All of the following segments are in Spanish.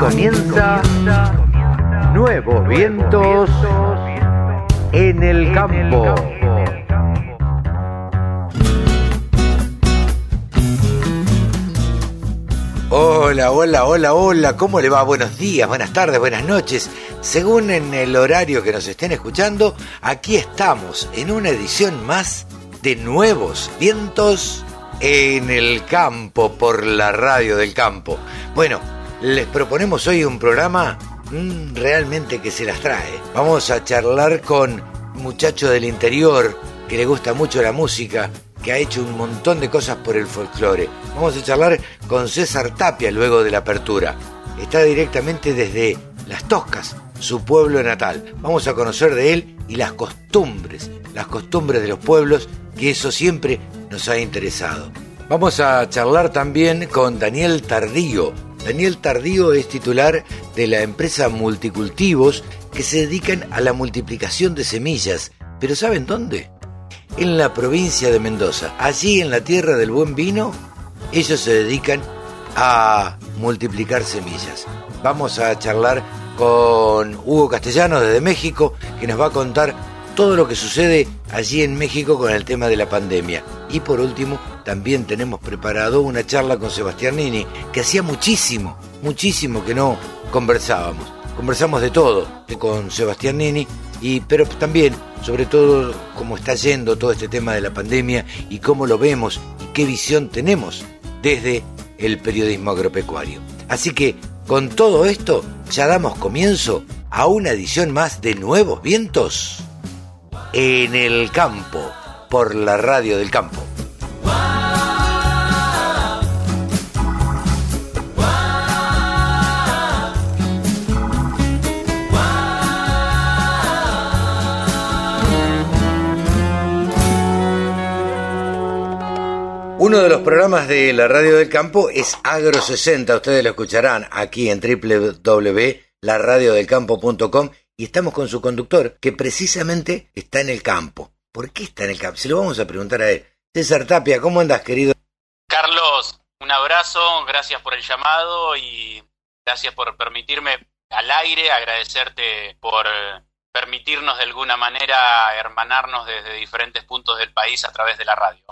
comienza Nuevos Vientos en el Campo. Hola, hola, hola, hola, ¿cómo le va? Buenos días, buenas tardes, buenas noches. Según en el horario que nos estén escuchando, aquí estamos en una edición más de Nuevos Vientos en el Campo por la radio del campo. Bueno, les proponemos hoy un programa mm, realmente que se las trae. Vamos a charlar con muchacho del interior que le gusta mucho la música, que ha hecho un montón de cosas por el folclore. Vamos a charlar con César Tapia luego de la apertura. Está directamente desde Las Toscas, su pueblo natal. Vamos a conocer de él y las costumbres, las costumbres de los pueblos, que eso siempre nos ha interesado. Vamos a charlar también con Daniel Tardío. Daniel Tardío es titular de la empresa Multicultivos que se dedican a la multiplicación de semillas. ¿Pero saben dónde? En la provincia de Mendoza. Allí en la tierra del buen vino, ellos se dedican a multiplicar semillas. Vamos a charlar con Hugo Castellano desde México, que nos va a contar todo lo que sucede allí en México con el tema de la pandemia. Y por último, también tenemos preparado una charla con Sebastián Nini, que hacía muchísimo, muchísimo que no conversábamos. Conversamos de todo con Sebastián Nini, y, pero también, sobre todo, cómo está yendo todo este tema de la pandemia y cómo lo vemos y qué visión tenemos desde el periodismo agropecuario. Así que, con todo esto, ya damos comienzo a una edición más de Nuevos Vientos en el campo, por la radio del campo. Uno de los programas de la radio del campo es Agro 60, ustedes lo escucharán aquí en www.laradiodelcampo.com y estamos con su conductor, que precisamente está en el campo. ¿Por qué está en el campo? Se lo vamos a preguntar a él. César Tapia, ¿cómo andas, querido? Carlos, un abrazo, gracias por el llamado y gracias por permitirme al aire, agradecerte por permitirnos de alguna manera hermanarnos desde diferentes puntos del país a través de la radio.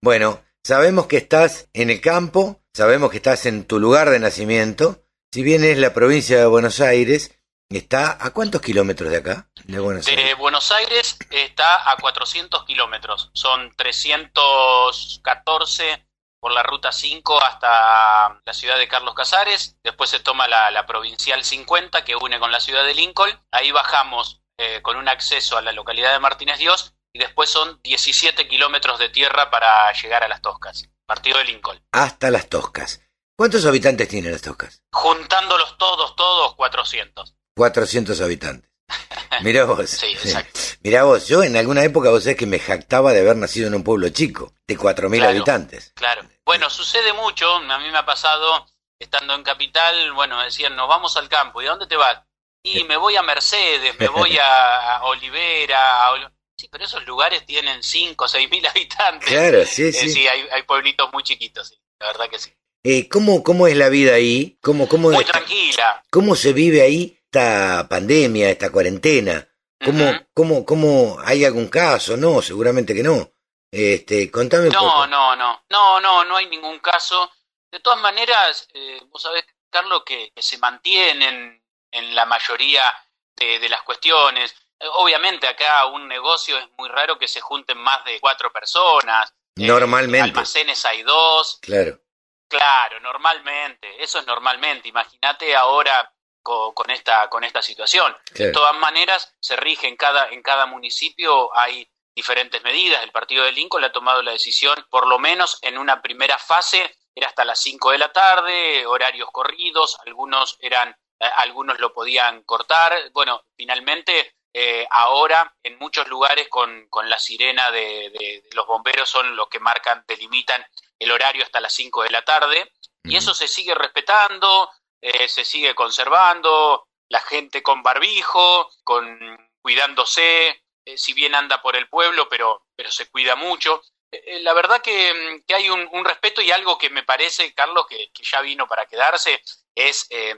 Bueno, sabemos que estás en el campo, sabemos que estás en tu lugar de nacimiento, si bien es la provincia de Buenos Aires, ¿Está a cuántos kilómetros de acá? De Buenos Aires. De Buenos Aires está a 400 kilómetros. Son 314 por la ruta 5 hasta la ciudad de Carlos Casares. Después se toma la, provincial 50 que une con la ciudad de Lincoln. Ahí bajamos eh, con un acceso a la localidad de Martínez Dios. Y después son 17 kilómetros de tierra para llegar a las Toscas. Partido de Lincoln. Hasta las Toscas. ¿Cuántos habitantes tienen las Toscas? Juntándolos todos, todos, 400. 400 habitantes. Mirá vos. sí, exacto. Mirá vos, yo en alguna época vos sabés que me jactaba de haber nacido en un pueblo chico, de 4.000 habitantes. Claro. Bueno, sucede mucho, a mí me ha pasado, estando en Capital, bueno, decían, nos vamos al campo, ¿y a dónde te vas? Y me voy a Mercedes, me voy a, Olivera, Sí, pero esos lugares tienen 5 o 6 mil habitantes. Claro, sí, sí. sí, hay, hay, pueblitos muy chiquitos, sí, la verdad que sí. Eh, ¿cómo, ¿Cómo es la vida ahí? ¿Cómo, cómo muy tranquila. ¿Cómo se vive ahí esta pandemia, esta cuarentena? ¿Cómo, cómo, cómo, hay algún caso? No, seguramente que no. Este, contame un no, poco. No, no, no, no, no hay ningún caso. De todas maneras, eh, vos sabés, Carlos, que, se mantienen en la mayoría de, las cuestiones. Eh, obviamente acá un negocio es muy raro que se junten más de cuatro personas. Eh, normalmente. almacenes hay dos. Claro. Claro, normalmente. Eso es normalmente. Imagínate ahora con, esta, con esta situación. De todas maneras, se rige en cada, en cada municipio, hay diferentes medidas. El partido de Lincoln le ha tomado la decisión, por lo menos en una primera fase, era hasta las 5 de la tarde, horarios corridos, algunos eran, eh, algunos lo podían cortar. Bueno, finalmente eh, ahora en muchos lugares con, con la sirena de, los bomberos son los que marcan, delimitan el horario hasta las 5 de la tarde. Y eso se sigue respetando, eh, se sigue conservando, la gente con barbijo, con cuidándose, eh, si bien anda por el pueblo, pero, pero se cuida mucho. Eh, la verdad que, que hay un, respeto y algo que me parece, Carlos, que, ya vino para quedarse, es eh,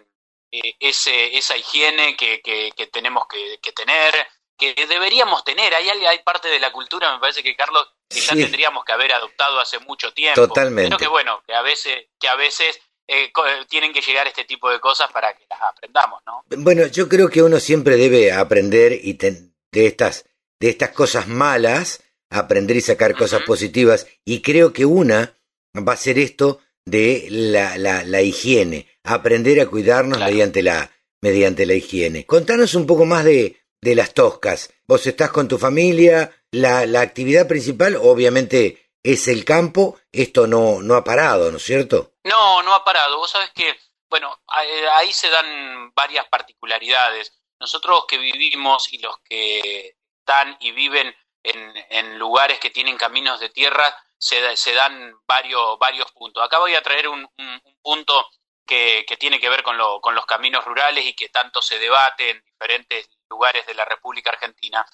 ese, esa higiene que, que, tenemos que, tener, que deberíamos tener. Hay, hay parte de la cultura, me parece que Carlos, que ya tendríamos que haber adoptado hace mucho tiempo. Totalmente. Pero que bueno, que a veces, que a veces eh, tienen que llegar este tipo de cosas para que las aprendamos, ¿no? Bueno, yo creo que uno siempre debe aprender y de estas de estas cosas malas, aprender y sacar cosas positivas. Y creo que una va a ser esto de la, la, la higiene, aprender a cuidarnos mediante, la, mediante la higiene. Contanos un poco más de, de las toscas. Vos estás con tu familia, la, la actividad principal obviamente es el campo, esto no, no ha parado, ¿no es cierto? No, no ha parado. Vos sabés que, bueno, ahí se dan varias particularidades. Nosotros que vivimos y los que están y viven en, en lugares que tienen caminos de tierra, se, se, dan varios, varios puntos. Acá voy a traer un, un, punto que, que, tiene que ver con, lo, con los caminos rurales y que tanto se debate en diferentes lugares de la República Argentina.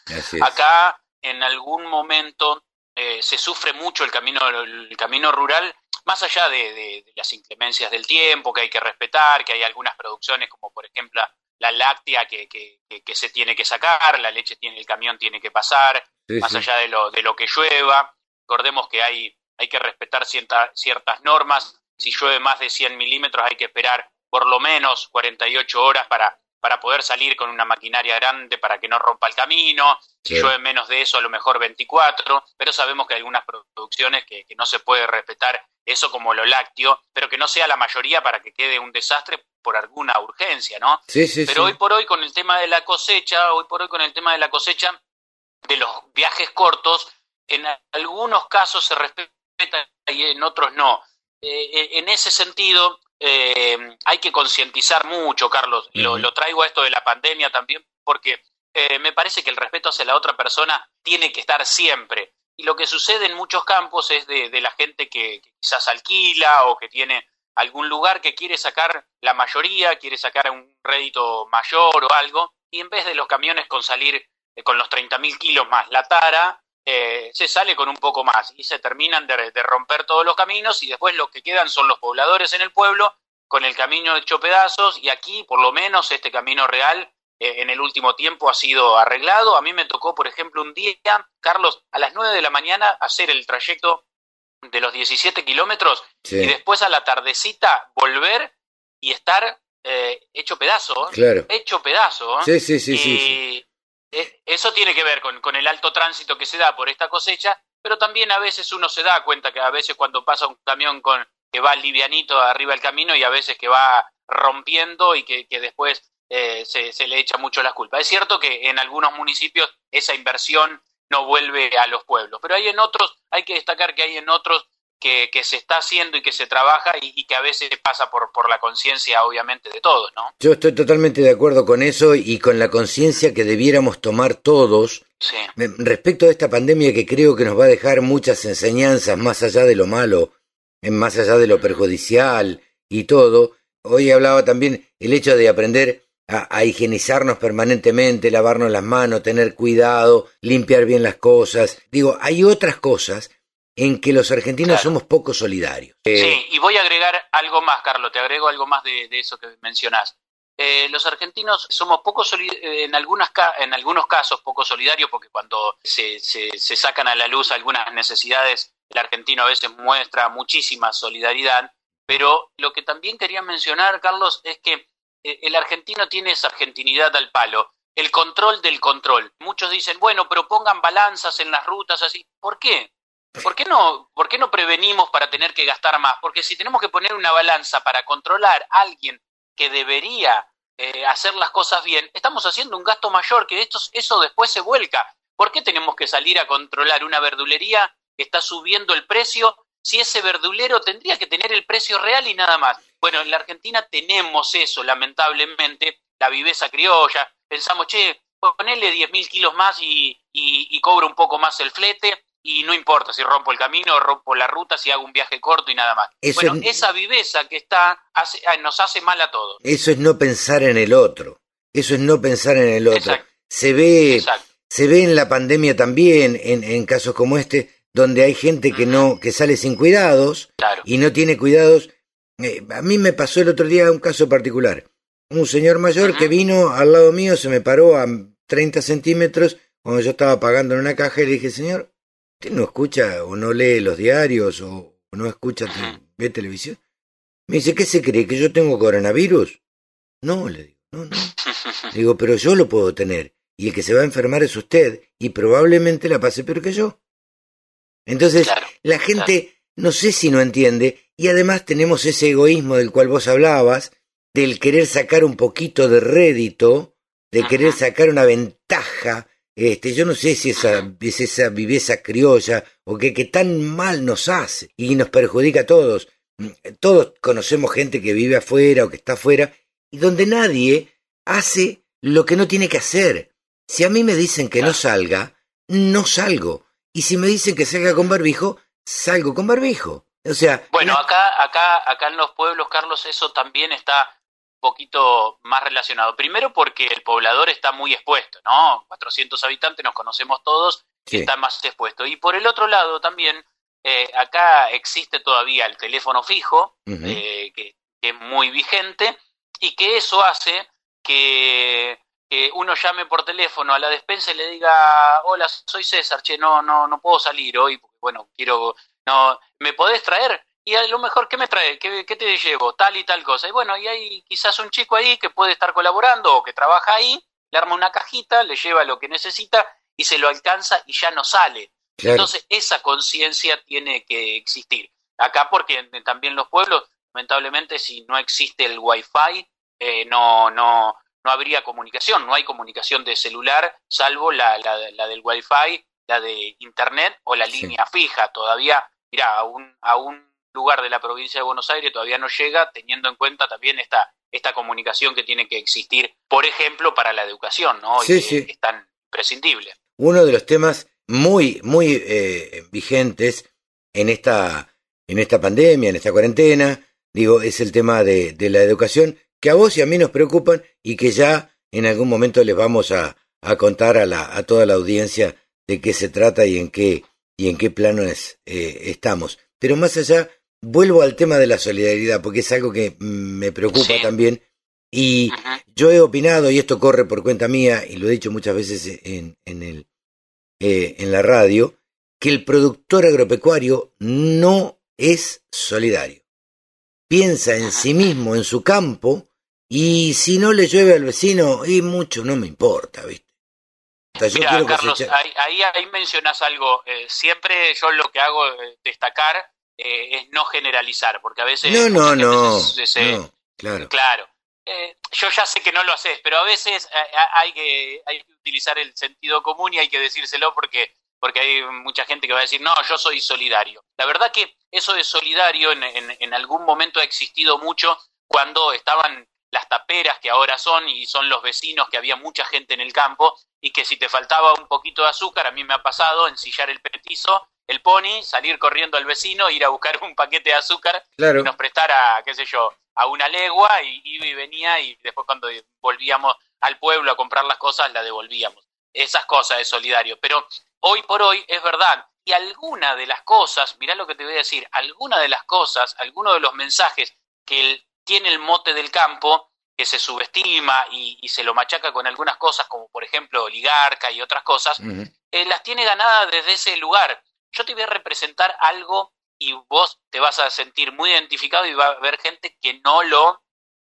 Acá, en algún momento, eh, se sufre mucho el camino, el camino rural, más allá de, de, las inclemencias del tiempo que hay que respetar, que hay algunas producciones como por ejemplo la láctea que, que, que, se tiene que sacar, la leche tiene, el camión tiene que pasar, más allá de lo, de lo que llueva. Recordemos que hay, hay que respetar ciertas normas. Si llueve más de 100 milímetros hay que esperar por lo menos 48 horas para, para poder salir con una maquinaria grande para que no rompa el camino. Si llueve menos de eso, a lo mejor 24. Pero sabemos que hay algunas producciones que, que no se puede respetar eso como lo lácteo, pero que no sea la mayoría para que quede un desastre por alguna urgencia, ¿no? Sí, sí, Pero hoy por hoy con el tema de la cosecha, hoy por hoy con el tema de la cosecha, de los viajes cortos, en algunos casos se respeta y en otros no. Eh, eh, en ese sentido, eh, hay que concientizar mucho, Carlos. lo, lo, traigo a esto de la pandemia también, porque me parece que el respeto hacia la otra persona tiene que estar siempre. Y lo que sucede en muchos campos es de, de la gente que, quizás alquila o que tiene algún lugar que quiere sacar la mayoría, quiere sacar un rédito mayor o algo, y en vez de los camiones con salir eh, con los 30.000 kilos más la tara, eh, se sale con un poco más y se terminan de, romper todos los caminos y después lo que quedan son los pobladores en el pueblo con el camino hecho pedazos y aquí por lo menos este camino real eh, en el último tiempo ha sido arreglado. A mí me tocó, por ejemplo, un día, Carlos, a las 9 de la mañana hacer el trayecto de los 17 kilómetros y después a la tardecita volver y estar eh, hecho pedazo, hecho pedazo. Sí, sí, sí, sí, e, Eso tiene que ver con, con, el alto tránsito que se da por esta cosecha, pero también a veces uno se da cuenta que a veces cuando pasa un camión con que va livianito arriba del camino y a veces que va rompiendo y que, que después eh, se, se, le echa mucho las culpas. Es cierto que en algunos municipios esa inversión no vuelve a los pueblos. Pero hay en otros, hay que destacar que hay en otros que, que se está haciendo y que se trabaja y, que a veces pasa por, por la conciencia, obviamente, de todos, ¿no? Yo estoy totalmente de acuerdo con eso y con la conciencia que debiéramos tomar todos respecto a esta pandemia que creo que nos va a dejar muchas enseñanzas más allá de lo malo, más allá de lo perjudicial y todo. Hoy hablaba también el hecho de aprender a, higienizarnos permanentemente, lavarnos las manos, tener cuidado, limpiar bien las cosas. Digo, hay otras cosas en que los argentinos somos poco solidarios. Sí, eh, y voy a agregar algo más, Carlos, te agrego algo más de, eso que mencionás. Eh, los argentinos somos poco eh, en, algunas en algunos casos poco solidarios porque cuando se, se, se sacan a la luz algunas necesidades, el argentino a veces muestra muchísima solidaridad, pero lo que también quería mencionar, Carlos, es que eh, el argentino tiene esa argentinidad al palo, el control del control. Muchos dicen, bueno, pero pongan balanzas en las rutas así. ¿Por qué? ¿Por qué no, por qué no prevenimos para tener que gastar más? Porque si tenemos que poner una balanza para controlar a alguien que debería eh, hacer las cosas bien, estamos haciendo un gasto mayor que esto, eso después se vuelca. ¿Por qué tenemos que salir a controlar una verdulería que está subiendo el precio si ese verdulero tendría que tener el precio real y nada más? Bueno, en la Argentina tenemos eso, lamentablemente, la viveza criolla. Pensamos, che, ponele 10.000 kilos más y, y, cobro un poco más el flete y no importa si rompo el camino, rompo la ruta, si hago un viaje corto y nada más. bueno, esa viveza que está ah, nos hace mal a todos. Eso es no pensar en el otro. Eso es no pensar en el otro. Se ve, se ve en la pandemia también, en, en casos como este, donde hay gente que no, que sale sin cuidados y no tiene cuidados eh, a mí me pasó el otro día un caso particular. un señor mayor que vino al lado mío, se me paró a 30 centímetros cuando yo estaba pagando en una caja y le dije, señor, ¿usted no escucha o no lee los diarios o no escucha, ve televisión? Me dice, ¿qué se cree? ¿Que yo tengo coronavirus? No, le digo, no, no. digo, pero yo lo puedo tener. Y el que se va a enfermar es usted. Y probablemente la pase peor que yo. Entonces, la gente no sé si no entiende. Y además tenemos ese egoísmo del cual vos hablabas, del querer sacar un poquito de rédito, de querer sacar una ventaja. Este, yo no sé si esa, es esa viveza criolla o que, que tan mal nos hace y nos perjudica a todos. Todos conocemos gente que vive afuera o que está afuera y donde nadie hace lo que no tiene que hacer. Si a mí me dicen que no salga, no salgo. Y si me dicen que salga con barbijo, salgo con barbijo. O sea, bueno, acá, acá, acá en los pueblos, Carlos, eso también está poquito más relacionado. Primero porque el poblador está muy expuesto, ¿no? 400 habitantes, nos conocemos todos, está más expuesto. Y por el otro lado también, eh, acá existe todavía el teléfono fijo, eh, que, es muy vigente, y que eso hace que, uno llame por teléfono a la despensa y le diga, hola, soy César, che, no, no, no puedo salir hoy, porque bueno, quiero, no, ¿me podés traer? Y a lo mejor, ¿qué me trae? ¿Qué, ¿Qué, te llevo? Tal y tal cosa. Y bueno, y hay quizás un chico ahí que puede estar colaborando o que trabaja ahí, le arma una cajita, le lleva lo que necesita y se lo alcanza y ya no sale. Entonces, esa conciencia tiene que existir. Acá, porque también los pueblos, lamentablemente, si no existe el wifi, eh, no, no, no habría comunicación, no hay comunicación de celular, salvo la, la, del wifi, la de internet o la línea fija. Todavía, mira, a un, a un lugar de la provincia de Buenos Aires todavía no llega, teniendo en cuenta también esta, esta comunicación que tiene que existir, por ejemplo, para la educación, ¿no? Sí, sí. es tan imprescindible. Uno de los temas muy, muy eh, vigentes en esta, en esta pandemia, en esta cuarentena, digo, es el tema de, de, la educación, que a vos y a mí nos preocupan y que ya en algún momento les vamos a, a contar a, la, a toda la audiencia de qué se trata y en qué, y en qué plano es, eh, estamos. Pero más allá, vuelvo al tema de la solidaridad, porque es algo que me preocupa también. Y yo he opinado, y esto corre por cuenta mía, y lo he dicho muchas veces en, en el, eh, en la radio que el productor agropecuario no es solidario. Piensa en sí mismo, en su campo, y si no le llueve al vecino, y mucho no me importa, ¿viste? Carlos, ahí, ahí, mencionas algo. Eh, siempre yo lo que hago es destacar eh, es no generalizar, porque a veces... No, no, no, claro. Claro. Eh, yo ya sé que no lo haces, pero a veces eh, hay que, hay que utilizar el sentido común y hay que decírselo porque, porque hay mucha gente que va a decir, no, yo soy solidario. La verdad que eso de solidario en, en, algún momento ha existido mucho cuando estaban las taperas que ahora son y son los vecinos que había mucha gente en el campo y que si te faltaba un poquito de azúcar, a mí me ha pasado ensillar el petizo, el pony, salir corriendo al vecino, ir a buscar un paquete de azúcar y nos prestara, qué sé yo, a una legua y iba y venía y después cuando volvíamos al pueblo a comprar las cosas la devolvíamos. Esas cosas de solidario. Pero hoy por hoy es verdad. Y alguna de las cosas, mirá lo que te voy a decir, alguna de las cosas, alguno de los mensajes que tiene el mote del campo, que se subestima y, se lo machaca con algunas cosas, como por ejemplo oligarca y otras cosas, eh, las tiene ganadas desde ese lugar. Yo te voy a representar algo y vos te vas a sentir muy identificado y va a haber gente que no lo,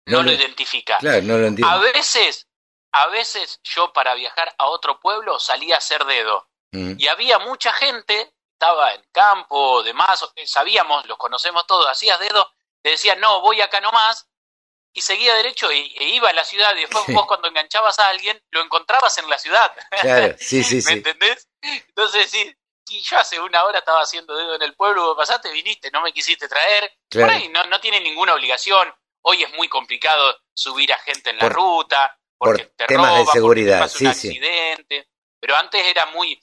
no, lo, identifica. A veces, a veces yo para viajar a otro pueblo salía a hacer dedo. Mm. Y había mucha gente, estaba en campo, demás, sabíamos, los conocemos todos, hacías dedo, te decía, no, voy acá nomás, y seguía derecho e, iba a la ciudad y después vos cuando enganchabas a alguien lo encontrabas en la ciudad. Claro, sí, sí, ¿Me entendés? Entonces sí, y yo hace una hora estaba haciendo dedo en el pueblo, pasaste, viniste, no me quisiste traer. Por ahí no, no tiene ninguna obligación. Hoy es muy complicado subir a gente en la ruta, porque por te temas de seguridad, un accidente. Pero antes era muy,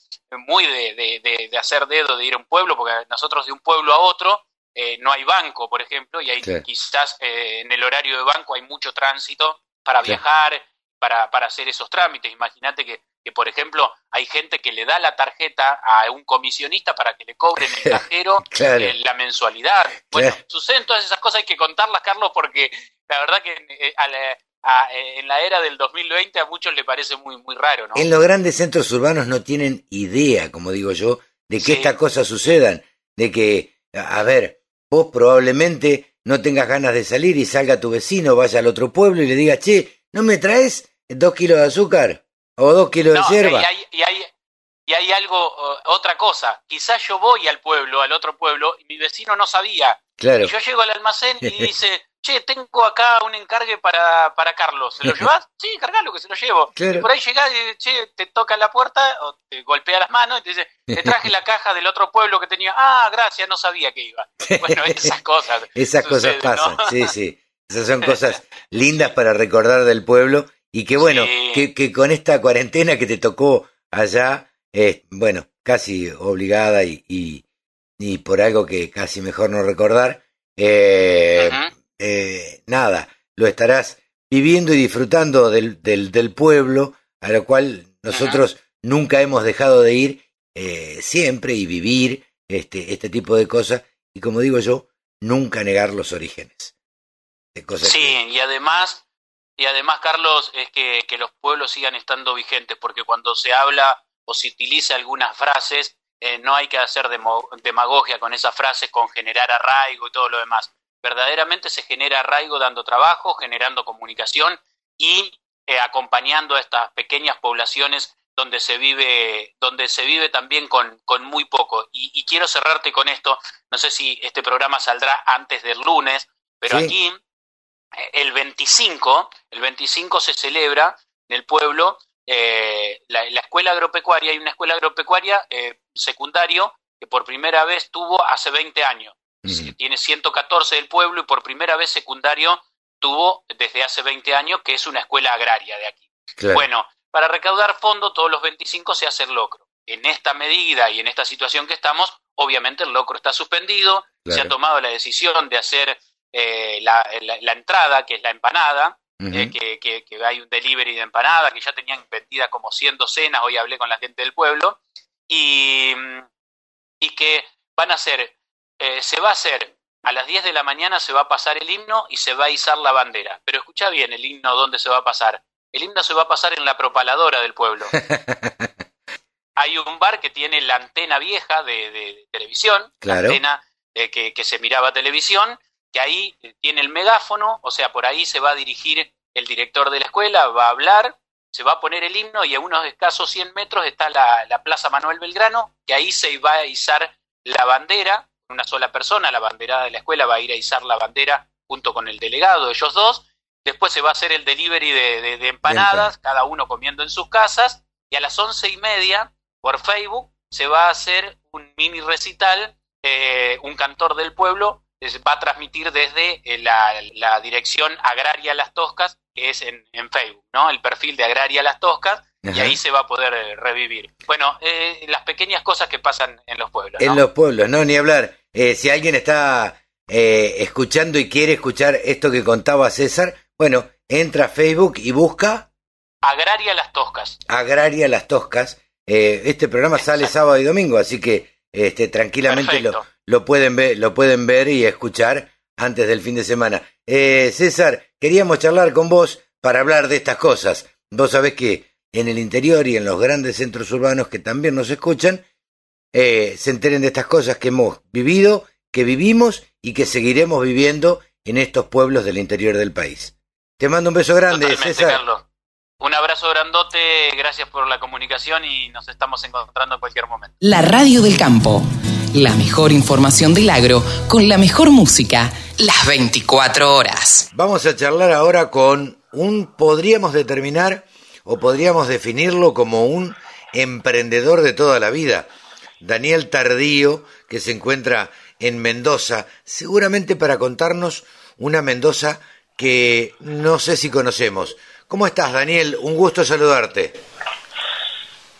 muy de, de, de, hacer dedo, de ir a un pueblo, porque nosotros de un pueblo a otro eh, no hay banco, por ejemplo, y hay quizás eh, en el horario de banco hay mucho tránsito para viajar, para, para hacer esos trámites. Imagínate que que por ejemplo hay gente que le da la tarjeta a un comisionista para que le cobren el cajero eh, la mensualidad. Bueno, suceden todas esas cosas, hay que contarlas, Carlos, porque la verdad que eh, en la era del 2020 a muchos le parece muy, muy raro, ¿no? En los grandes centros urbanos no tienen idea, como digo yo, de que estas cosas sucedan, de que, a ver, vos probablemente no tengas ganas de salir y salga tu vecino, vaya al otro pueblo y le diga, che, ¿no me traes dos kilos de azúcar? O dos kilos de hierba. Y hay, y hay, y hay algo, otra cosa, quizás yo voy al pueblo, al otro pueblo, y mi vecino no sabía. Claro. Y yo llego al almacén y dice, che, tengo acá un encargue para, para Carlos, ¿se lo llevas? sí, cargalo que se lo llevo. Y por ahí llegás y che, te toca la puerta o te golpea las manos y te dice, te traje la caja del otro pueblo que tenía, ah, gracias, no sabía que iba. Bueno, esas cosas. esas cosas pasan, sí, sí. Esas son cosas lindas para recordar del pueblo y que bueno, que, que con esta cuarentena que te tocó allá, eh, bueno, casi obligada y, y, y, por algo que casi mejor no recordar, eh, eh, nada, lo estarás viviendo y disfrutando del, del, del pueblo, a lo cual nosotros nunca hemos dejado de ir eh, siempre y vivir este, este tipo de cosas, y como digo yo, nunca negar los orígenes. De cosas sí, y además, y además, Carlos, es que, que los pueblos sigan estando vigentes, porque cuando se habla o se utiliza algunas frases, eh, no hay que hacer demagogia con esas frases, con generar arraigo y todo lo demás. Verdaderamente se genera arraigo dando trabajo, generando comunicación y eh, acompañando a estas pequeñas poblaciones donde se vive, donde se vive también con, con muy poco. Y, quiero cerrarte con esto, no sé si este programa saldrá antes del lunes, pero aquí el 25, el 25 se celebra en el pueblo eh, la, escuela agropecuaria, hay una escuela agropecuaria secundario que por primera vez tuvo hace 20 años tiene 114 del pueblo y por primera vez secundario tuvo desde hace 20 años, que es una escuela agraria de aquí. Bueno, para recaudar fondos todos los 25 se hace el locro. En esta medida y en esta situación que estamos, obviamente el locro está suspendido, se ha tomado la decisión de hacer eh, la, entrada, que es la empanada, eh, que, que, hay un delivery de empanada, que ya tenían vendida como 100 docenas, hoy hablé con la gente del pueblo, y, y que van a ser eh, se va a hacer a las 10 de la mañana se va a pasar el himno y se va a izar la bandera. Pero escucha bien el himno dónde se va a pasar. El himno se va a pasar en la propaladora del pueblo. Hay un bar que tiene la antena vieja de, televisión, la antena eh, que, que, se miraba televisión, que ahí tiene el megáfono, o sea, por ahí se va a dirigir el director de la escuela, va a hablar, se va a poner el himno y a unos escasos 100 metros está la, la Plaza Manuel Belgrano, que ahí se va a izar la bandera una sola persona, la banderada de la escuela va a ir a izar la bandera junto con el delegado, ellos dos. Después se va a hacer el delivery de, empanadas, cada uno comiendo en sus casas. Y a las once y media, por Facebook, se va a hacer un mini recital. Eh, un cantor del pueblo va a transmitir desde eh, la, dirección Agraria Las Toscas, que es en, en Facebook, ¿no? El perfil de Agraria Las Toscas y ahí se va a poder eh, revivir. Bueno, eh, las pequeñas cosas que pasan en los pueblos. En los pueblos, no, ni hablar. Eh, si alguien está escuchando y quiere escuchar esto que contaba César, bueno, entra a Facebook y busca... Agraria Las Toscas. Agraria Las Toscas. este programa sale sábado y domingo, así que este, tranquilamente lo, lo, pueden ver, lo pueden ver y escuchar antes del fin de semana. César, queríamos charlar con vos para hablar de estas cosas. Vos sabés que en el interior y en los grandes centros urbanos que también nos escuchan, eh, se enteren de estas cosas que hemos vivido, que vivimos y que seguiremos viviendo en estos pueblos del interior del país. Te mando un beso grande, César. Un abrazo grandote, gracias por la comunicación y nos estamos encontrando en cualquier momento. La radio del campo, la mejor información del agro con la mejor música, las 24 horas. Vamos a charlar ahora con un, podríamos determinar, o podríamos definirlo como un emprendedor de toda la vida. Daniel Tardío, que se encuentra en Mendoza, seguramente para contarnos una Mendoza que no sé si conocemos. ¿Cómo estás, Daniel? Un gusto saludarte.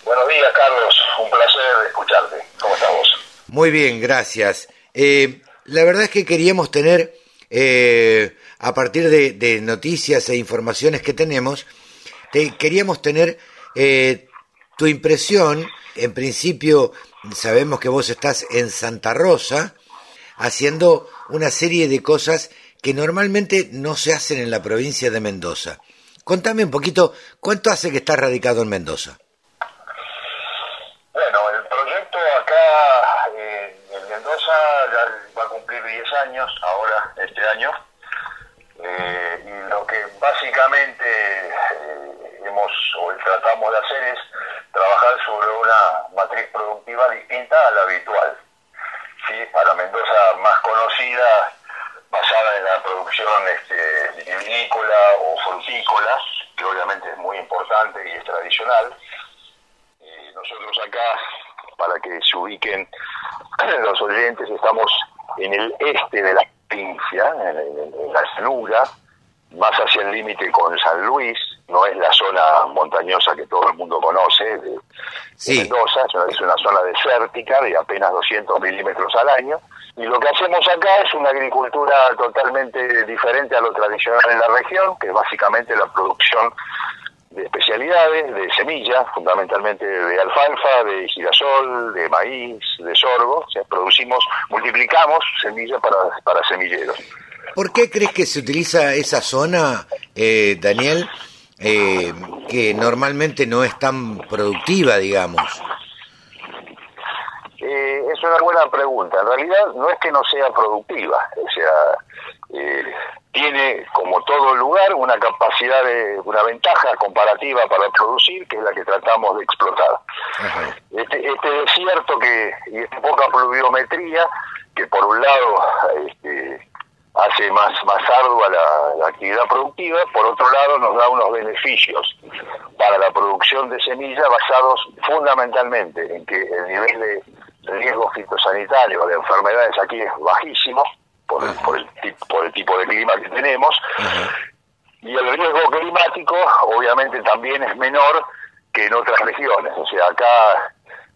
Buenos días, Carlos. Un placer escucharte. ¿Cómo estamos? Muy bien, gracias. Eh, la verdad es que queríamos tener, eh, a partir de noticias e informaciones que tenemos, queríamos tener eh, tu impresión. En principio, sabemos que vos estás en Santa Rosa haciendo una serie de cosas que normalmente no se hacen en la provincia de Mendoza. Contame un poquito, ¿cuánto hace que estás radicado en Mendoza? Bueno, el proyecto acá eh, en Mendoza ya va a cumplir 10 años, ahora, este año. Eh, y lo que básicamente eh, hemos o tratamos de hacer es trabajar sobre una matriz productiva distinta a la habitual. ¿sí? Para Mendoza más conocida basada en la producción este, vinícola o frutícola, que obviamente es muy importante y es tradicional. nosotros acá, para que se ubiquen los oyentes, estamos en el este de la provincia, en, la llanura, más hacia el límite con San Luis, no es la zona montañosa que todo el mundo conoce de, Mendoza, es una zona desértica de apenas 200 milímetros al año, y lo que hacemos acá es una agricultura totalmente diferente a lo tradicional en la región, que es básicamente la producción de especialidades, de semillas, fundamentalmente de alfalfa, de girasol, de maíz, de sorgo. O sea, producimos, multiplicamos semillas para, para semilleros. ¿Por qué crees que se utiliza esa zona, eh, Daniel, eh, que normalmente no es tan productiva, digamos? Eh, es una buena pregunta. En realidad no es que no sea productiva, o sea, eh, tiene como todo lugar una capacidad de una ventaja comparativa para producir que es la que tratamos de explotar. Este, este, desierto que y esta poca pluviometría que por un lado este, hace más más ardua la, actividad productiva, por otro lado nos da unos beneficios para la producción de semillas basados fundamentalmente en que el nivel de riesgo fitosanitario de enfermedades aquí es bajísimo por el, por el, por el tipo de clima que tenemos y el riesgo climático obviamente también es menor que en otras regiones. O sea, acá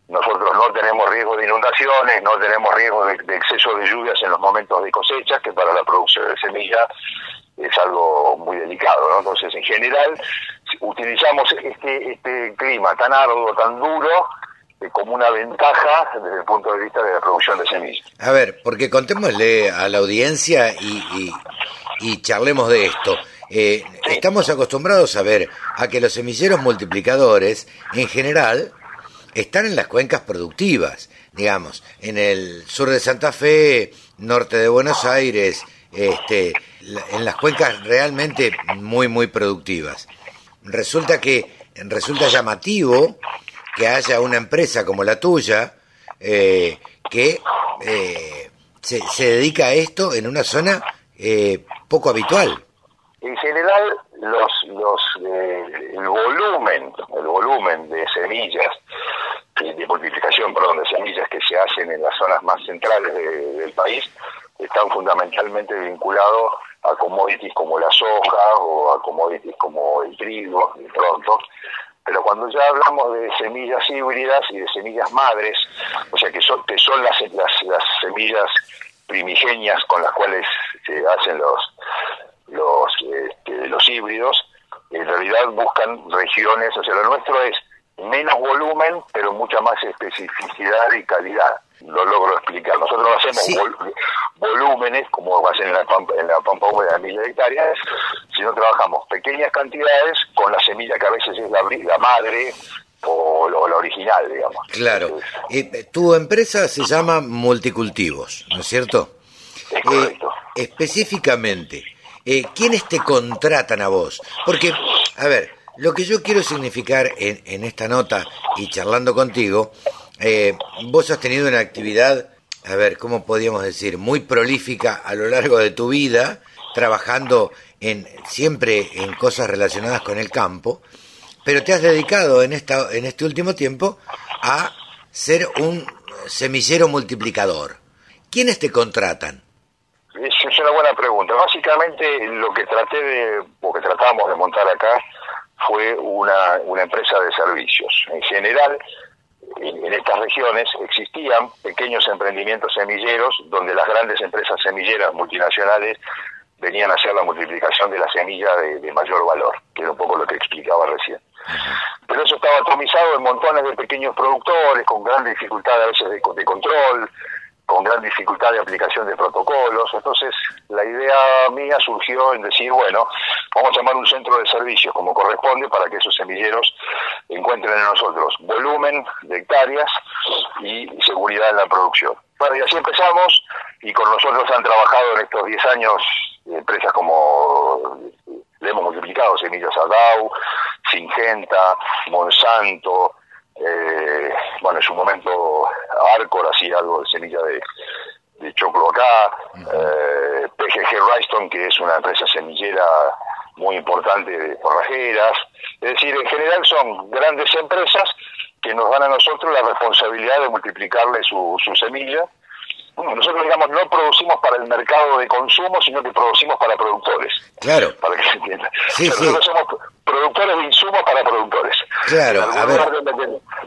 nosotros no tenemos riesgo de inundaciones, no tenemos riesgo de, exceso de lluvias en los momentos de cosecha, que para la producción de semilla es algo muy delicado. ¿no? Entonces, en general, utilizamos este, este clima tan arduo, tan duro, como una ventaja desde el punto de vista de la producción de semillas. A ver, porque contémosle a la audiencia y, y, charlemos de esto. Eh, estamos acostumbrados a ver a que los semilleros multiplicadores, en general, están en las cuencas productivas, digamos, en el sur de Santa Fe, norte de Buenos Aires, este, en las cuencas realmente muy, muy productivas. Resulta que resulta llamativo que haya una empresa como la tuya eh, que eh, se, se, dedica a esto en una zona eh, poco habitual. En general, los, los, el volumen, el volumen de semillas de multiplicación, perdón, de semillas que se hacen en las zonas más centrales del país están fundamentalmente vinculados a commodities como la soja o a commodities como el trigo, de pronto, pero cuando ya hablamos de semillas híbridas y de semillas madres, o sea que son, que son las, las, semillas primigenias con las cuales se hacen los los, este, los híbridos, en realidad buscan regiones, o sea, lo nuestro es menos volumen, pero mucha más especificidad y calidad. Lo logro explicar. Nosotros no hacemos volúmenes, como hacen en la, pampa, en la pampa húmeda de de hectáreas, sino trabajamos pequeñas cantidades con la semilla que a veces es la, la madre o lo, la original, digamos. Claro. Eh, tu empresa se llama Multicultivos, ¿no es cierto? Es correcto. Eh, específicamente, eh, ¿quiénes te contratan a vos? Porque, a ver, lo que yo quiero significar en, en esta nota y charlando contigo, eh, vos has tenido una actividad, a ver, ¿cómo podríamos decir? Muy prolífica a lo largo de tu vida, trabajando en, siempre en cosas relacionadas con el campo, pero te has dedicado en, esta, en este último tiempo a ser un semillero multiplicador. ¿Quiénes te contratan? Es una buena pregunta. Básicamente lo que traté de, o que tratamos de montar acá, fue una, una empresa de servicios. En general, en, estas regiones existían pequeños emprendimientos semilleros donde las grandes empresas semilleras multinacionales venían a hacer la multiplicación de la semilla de, mayor valor, que era un poco lo que explicaba recién. Pero eso estaba atomizado en montones de pequeños productores con grandes dificultades a veces de, de control, con gran dificultad de aplicación de protocolos. Entonces, la idea mía surgió en decir, bueno, vamos a llamar un centro de servicios como corresponde para que esos semilleros encuentren en nosotros volumen de hectáreas y seguridad en la producción. Bueno, y así empezamos y con nosotros han trabajado en estos 10 años empresas como le hemos multiplicado Semillas Adau, Singenta, Monsanto, eh, bueno, en su momento Arcor hacía algo de semilla de, de choclo acá, eh, PGG Ryston, que es una empresa semillera muy importante de forrajeras, es decir, en general son grandes empresas que nos dan a nosotros la responsabilidad de multiplicarle su, su semilla nosotros, digamos, no producimos para el mercado de consumo, sino que producimos para productores. Claro. Para que se entienda. nosotros somos productores de insumos para productores. Claro, a ver,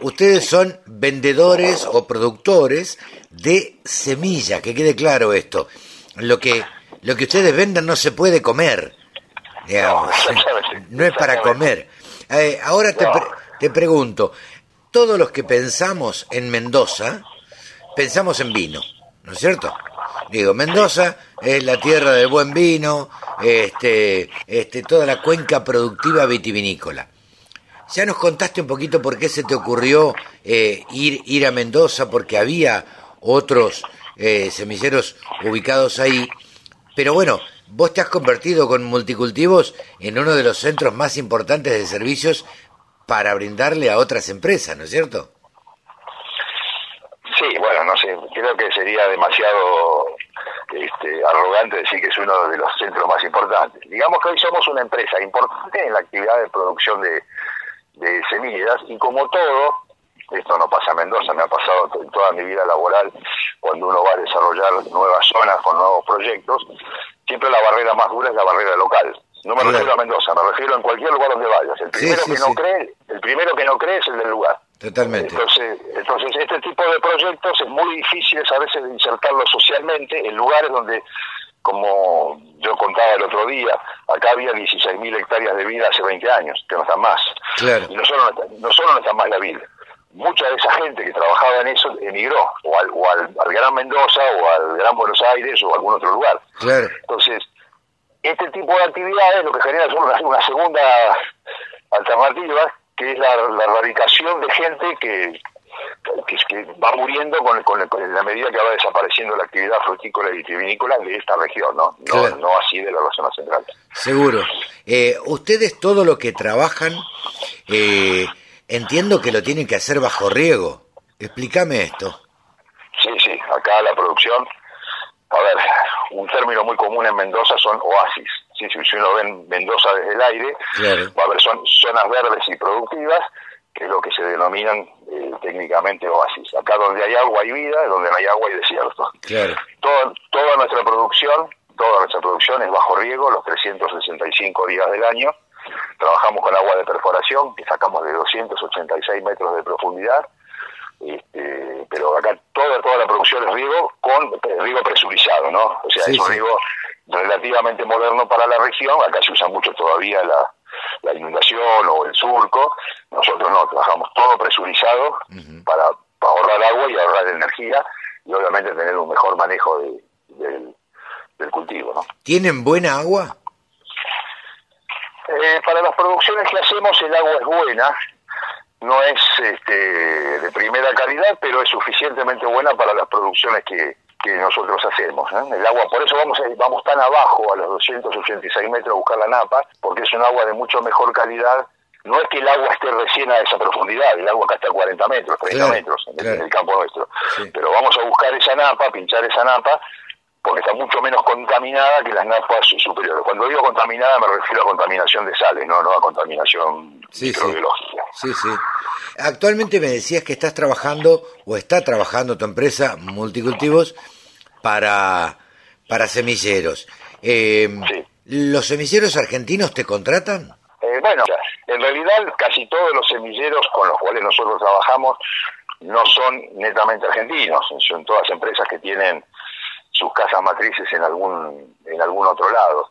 ustedes son vendedores o productores de semilla, que quede claro esto. Lo que, lo que ustedes venden no se puede comer, digamos. No, es para comer. Eh, ahora te, te pregunto, todos los que pensamos en Mendoza, pensamos en vino. ¿No es cierto? Digo, Mendoza es la tierra del buen vino, este, este, toda la cuenca productiva vitivinícola. Ya nos contaste un poquito por qué se te ocurrió eh, ir, ir a Mendoza, porque había otros eh, semilleros ubicados ahí, pero bueno, vos te has convertido con multicultivos en uno de los centros más importantes de servicios para brindarle a otras empresas, ¿no es cierto? Sí, bueno, no sé, creo que sería demasiado este, arrogante decir que es uno de los centros más importantes. Digamos que hoy somos una empresa importante en la actividad de producción de, semillas y como todo, esto no pasa en Mendoza, me ha pasado en toda mi vida laboral, cuando uno va a desarrollar nuevas zonas con nuevos proyectos, siempre la barrera más dura es la barrera local. No me refiero a Mendoza, me refiero en cualquier lugar donde vayas. El primero que no cree, el primero que no cree es el del lugar. Totalmente. Entonces, entonces, este tipo de proyectos es muy difícil a veces de insertarlo socialmente en lugares donde, como yo contaba el otro día, acá había 16.000 hectáreas de vida hace 20 años, que no están más. Y no solo no, solo no están más la vida. Mucha de esa gente que trabajaba en eso emigró, o al, o al, Gran Mendoza, o al Gran Buenos Aires, o a algún otro lugar. Entonces, este tipo de actividades lo que genera es una, una segunda alternativa que es la, erradicación de gente que, que, va muriendo con, con, la medida que va desapareciendo la actividad frutícola y vitivinícola de esta región, ¿no? No, así de la zona central. Seguro. Eh, ustedes todo lo que trabajan, eh, entiendo que lo tienen que hacer bajo riego. Explícame esto. Sí, sí, acá la producción, a ver, un término muy común en Mendoza son oasis si uno ve Mendoza desde el aire, va a haber zonas verdes y productivas, que es lo que se denominan eh, técnicamente oasis. Acá donde hay agua hay vida, donde no hay agua hay desierto. toda nuestra producción, toda nuestra producción es bajo riego los 365 días del año. Trabajamos con agua de perforación, que sacamos de 286 metros de profundidad. Este, pero acá toda toda la producción es riego con riego presurizado, ¿no? O sea, es un riego relativamente moderno para la región, acá se usa mucho todavía la, inundación o el surco, nosotros no, trabajamos todo presurizado para, ahorrar agua y ahorrar energía y obviamente tener un mejor manejo del, cultivo. ¿no? ¿Tienen buena agua? Eh, para las producciones que hacemos el agua es buena, no es este, de primera calidad, pero es suficientemente buena para las producciones que, que nosotros hacemos. ¿eh? El agua, por eso vamos, vamos tan abajo, a los 286 metros, a buscar la napa, porque es un agua de mucho mejor calidad. No es que el agua esté recién a esa profundidad, el agua acá está a 40 metros, 30 metros en, el campo nuestro. Pero vamos a buscar esa napa, pinchar esa napa, porque está mucho menos contaminada que las napas superiores. Cuando digo contaminada me refiero a contaminación de sales, no, no a contaminación microbiológica. Sí, sí. Actualmente me decías que estás trabajando o está trabajando tu empresa Multicultivos para, para semilleros. Eh, ¿Los semilleros argentinos te contratan? Eh, bueno, en realidad casi todos los semilleros con los cuales nosotros trabajamos no son netamente argentinos, son todas empresas que tienen sus casas matrices en algún en algún otro lado.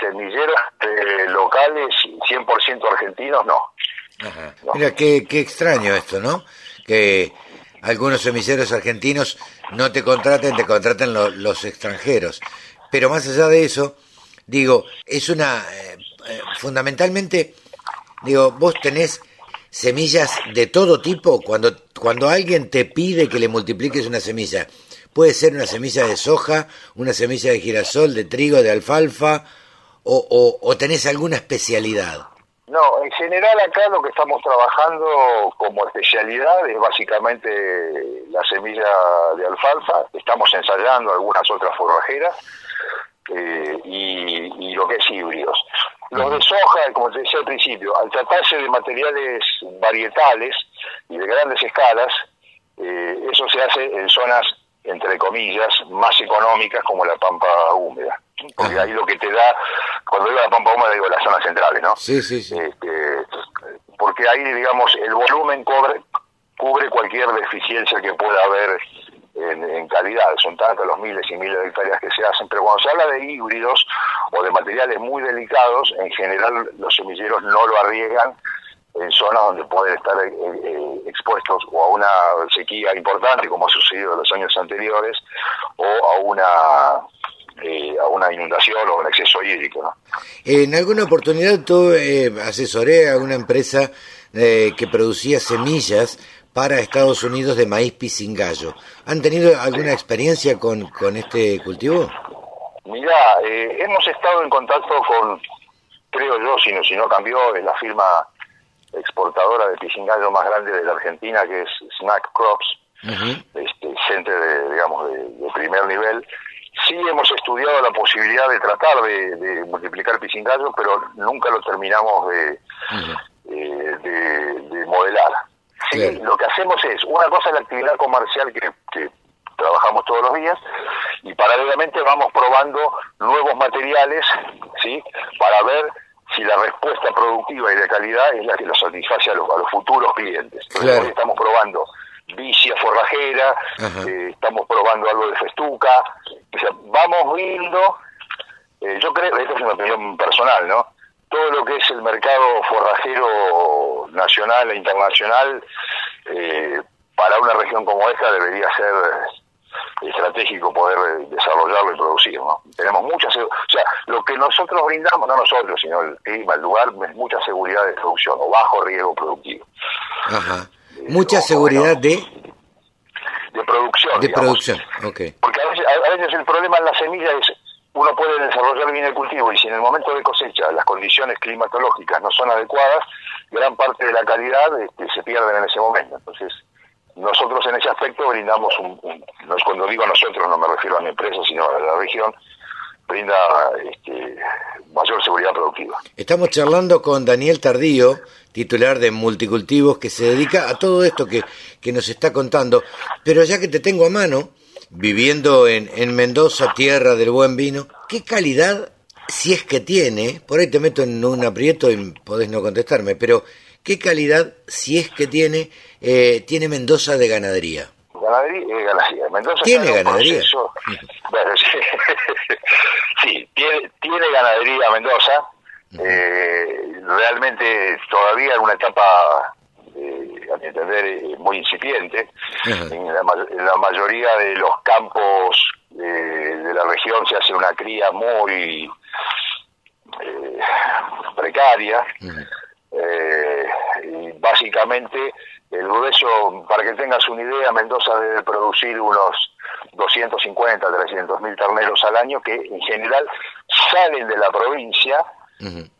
Semilleros eh, locales 100% argentinos, no. Mira, qué, qué extraño esto, ¿no? Que algunos semilleros argentinos no te contraten, te contratan los extranjeros. Pero más allá de eso, digo, es una, eh, eh, fundamentalmente, digo, vos tenés semillas de todo tipo, cuando, cuando alguien te pide que le multipliques una semilla, puede ser una semilla de soja, una semilla de girasol, de trigo, de alfalfa, o, o tenés alguna especialidad. No, en general acá lo que estamos trabajando como especialidad es básicamente la semilla de alfalfa, estamos ensayando algunas otras forrajeras eh, y, lo que es híbridos. Los de soja, como te decía al principio, al tratarse de materiales varietales y de grandes escalas, eh, eso se hace en zonas, entre comillas, más económicas como la pampa húmeda porque ahí lo que te da, cuando digo la pampa húmeda digo las zonas centrales, ¿no? Sí, sí, sí. Este, porque ahí, digamos, el volumen cubre, cubre cualquier deficiencia que pueda haber en, calidad. Son tantos los miles y miles de hectáreas que se hacen, pero cuando se habla de híbridos o de materiales muy delicados, en general los semilleros no lo arriesgan en zonas donde pueden estar eh, eh, expuestos o a una sequía importante, como ha sucedido en los años anteriores, o a una eh, a una inundación o un exceso hídrico. En alguna oportunidad tú eh, asesoré a una empresa eh, que producía semillas para Estados Unidos de maíz pisingallo. ¿Han tenido alguna experiencia con, con este cultivo? Mira, hemos estado en contacto con, creo yo, si no, si no cambió, la firma exportadora de pisingallo más grande de la Argentina, que es Snack Crops, este, gente de, digamos, de primer nivel Sí hemos estudiado la posibilidad de tratar de, multiplicar pisingallo, pero nunca lo terminamos de, eh, de, modelar. Sí, lo que hacemos es, una cosa es la actividad comercial que, trabajamos todos los días y paralelamente vamos probando nuevos materiales, ¿sí? Para ver si la respuesta productiva y de calidad es la que lo satisface a los, a los futuros clientes. Entonces, hoy estamos probando vicia forrajera, eh, estamos probando algo de festuca, o sea, vamos viendo, eh, yo creo, esta es una opinión personal, ¿no? Todo lo que es el mercado forrajero nacional e internacional, eh, para una región como esta debería ser estratégico poder desarrollarlo y producir, ¿no? Tenemos mucha, o sea, lo que nosotros brindamos, no nosotros, sino el clima, el lugar, es mucha seguridad de producción o bajo riesgo productivo. Ajá. Mucha seguridad de... De producción. De producción, ok. Porque a veces, el problema en la semilla es uno puede desarrollar bien el cultivo y si en el momento de cosecha las condiciones climatológicas no son adecuadas, gran parte de la calidad este, se pierde en ese momento. Entonces, nosotros en ese aspecto brindamos un, cuando digo nosotros no me refiero a mi empresa, sino a la región, brinda este, mayor seguridad productiva. Estamos charlando con Daniel Tardío, titular de Multicultivos, que se dedica a todo esto que, que nos está contando. Pero ya que te tengo a mano, viviendo en, en Mendoza, tierra del buen vino, ¿qué calidad, si es que tiene, por ahí te meto en un aprieto y podés no contestarme, pero ¿qué calidad, si es que tiene, eh, tiene Mendoza de ganadería? Ganadería, eh, ganadería. Mendoza ¿Tiene ganadería? sí, tiene, tiene ganadería Mendoza, eh, realmente todavía en una etapa, eh, a mi entender, eh, muy incipiente. En la, mayoría de los campos eh, de la región se hace una cría muy precaria. y básicamente el grueso, para que tengas una idea, Mendoza debe producir unos 250, 300 mil terneros al año que en general salen de la provincia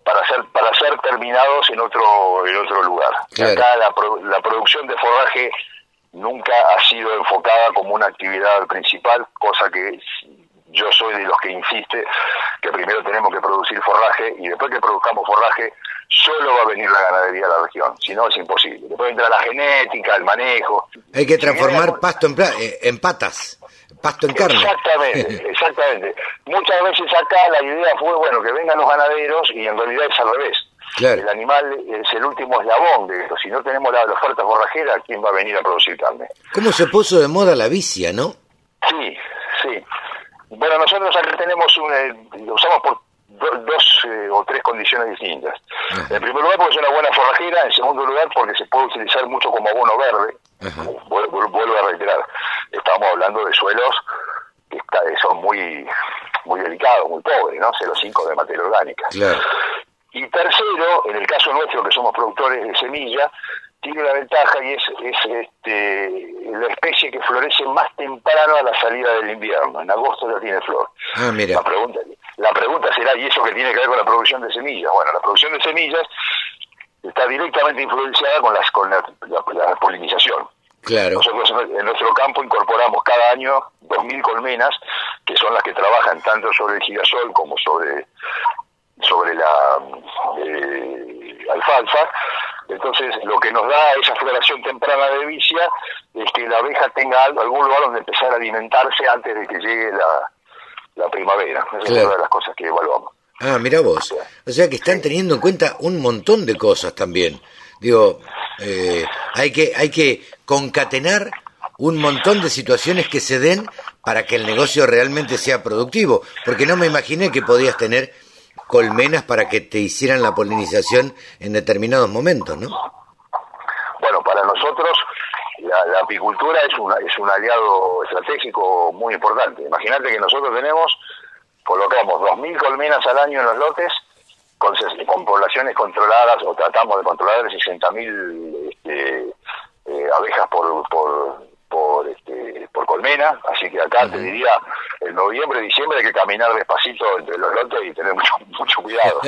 para ser para ser terminados en otro en otro lugar. Acá la, la producción de forraje nunca ha sido enfocada como una actividad principal, cosa que yo soy de los que insiste que primero tenemos que producir forraje y después que produzcamos forraje solo va a venir la ganadería a la región, si no es imposible. Después entra la genética, el manejo. Hay que transformar pasto en, eh, en patas pasto en carne. Exactamente, exactamente. Muchas veces acá la idea fue, bueno, que vengan los ganaderos y en realidad es al revés. El animal es el último eslabón de esto. Si no tenemos la, oferta forrajera, ¿quién va a venir a producir carne? ¿Cómo se puso de moda la vicia, no? Sí, sí. Bueno, nosotros acá tenemos un, eh, usamos por dos eh, o tres condiciones distintas. En primer lugar, porque es una buena forrajera. En segundo lugar, porque se puede utilizar mucho como abono verde. Vuelvo, a reiterar, estamos hablando de suelos que son muy muy delicados, muy pobres, ¿no? 0,5 de materia orgánica. Y tercero, en el caso nuestro, que somos productores de semilla, tiene una ventaja y es, es este, la especie que florece más temprano a la salida del invierno. En agosto ya tiene flor. Ah, mira. La pregunta, la pregunta será, ¿y eso qué tiene que ver con la producción de semillas? Bueno, la producción de semillas está directamente influenciada con, las, con la, polinización. Claro. Nosotros en nuestro campo incorporamos cada año 2.000 colmenas, que son las que trabajan tanto sobre el girasol como sobre, sobre la eh, alfalfa. Entonces, lo que nos da esa floración temprana de vicia es que la abeja tenga algún lugar donde empezar a alimentarse antes de que llegue la, la primavera. Esa es una de las cosas que evaluamos. Ah, mira vos. O sea que están teniendo en cuenta un montón de cosas también. Digo, eh, hay que hay que concatenar un montón de situaciones que se den para que el negocio realmente sea productivo, porque no me imaginé que podías tener colmenas para que te hicieran la polinización en determinados momentos, ¿no? Bueno, para nosotros la, apicultura es, una, es un aliado estratégico muy importante. Imagínate que nosotros tenemos, colocamos 2.000 colmenas al año en los lotes, con, con poblaciones controladas, o tratamos de controlar 60.000 este, eh, abejas por, por, por, este, por colmena, así que acá te diría, en noviembre, diciembre hay que caminar despacito entre los lotes y tener mucho, mucho cuidado.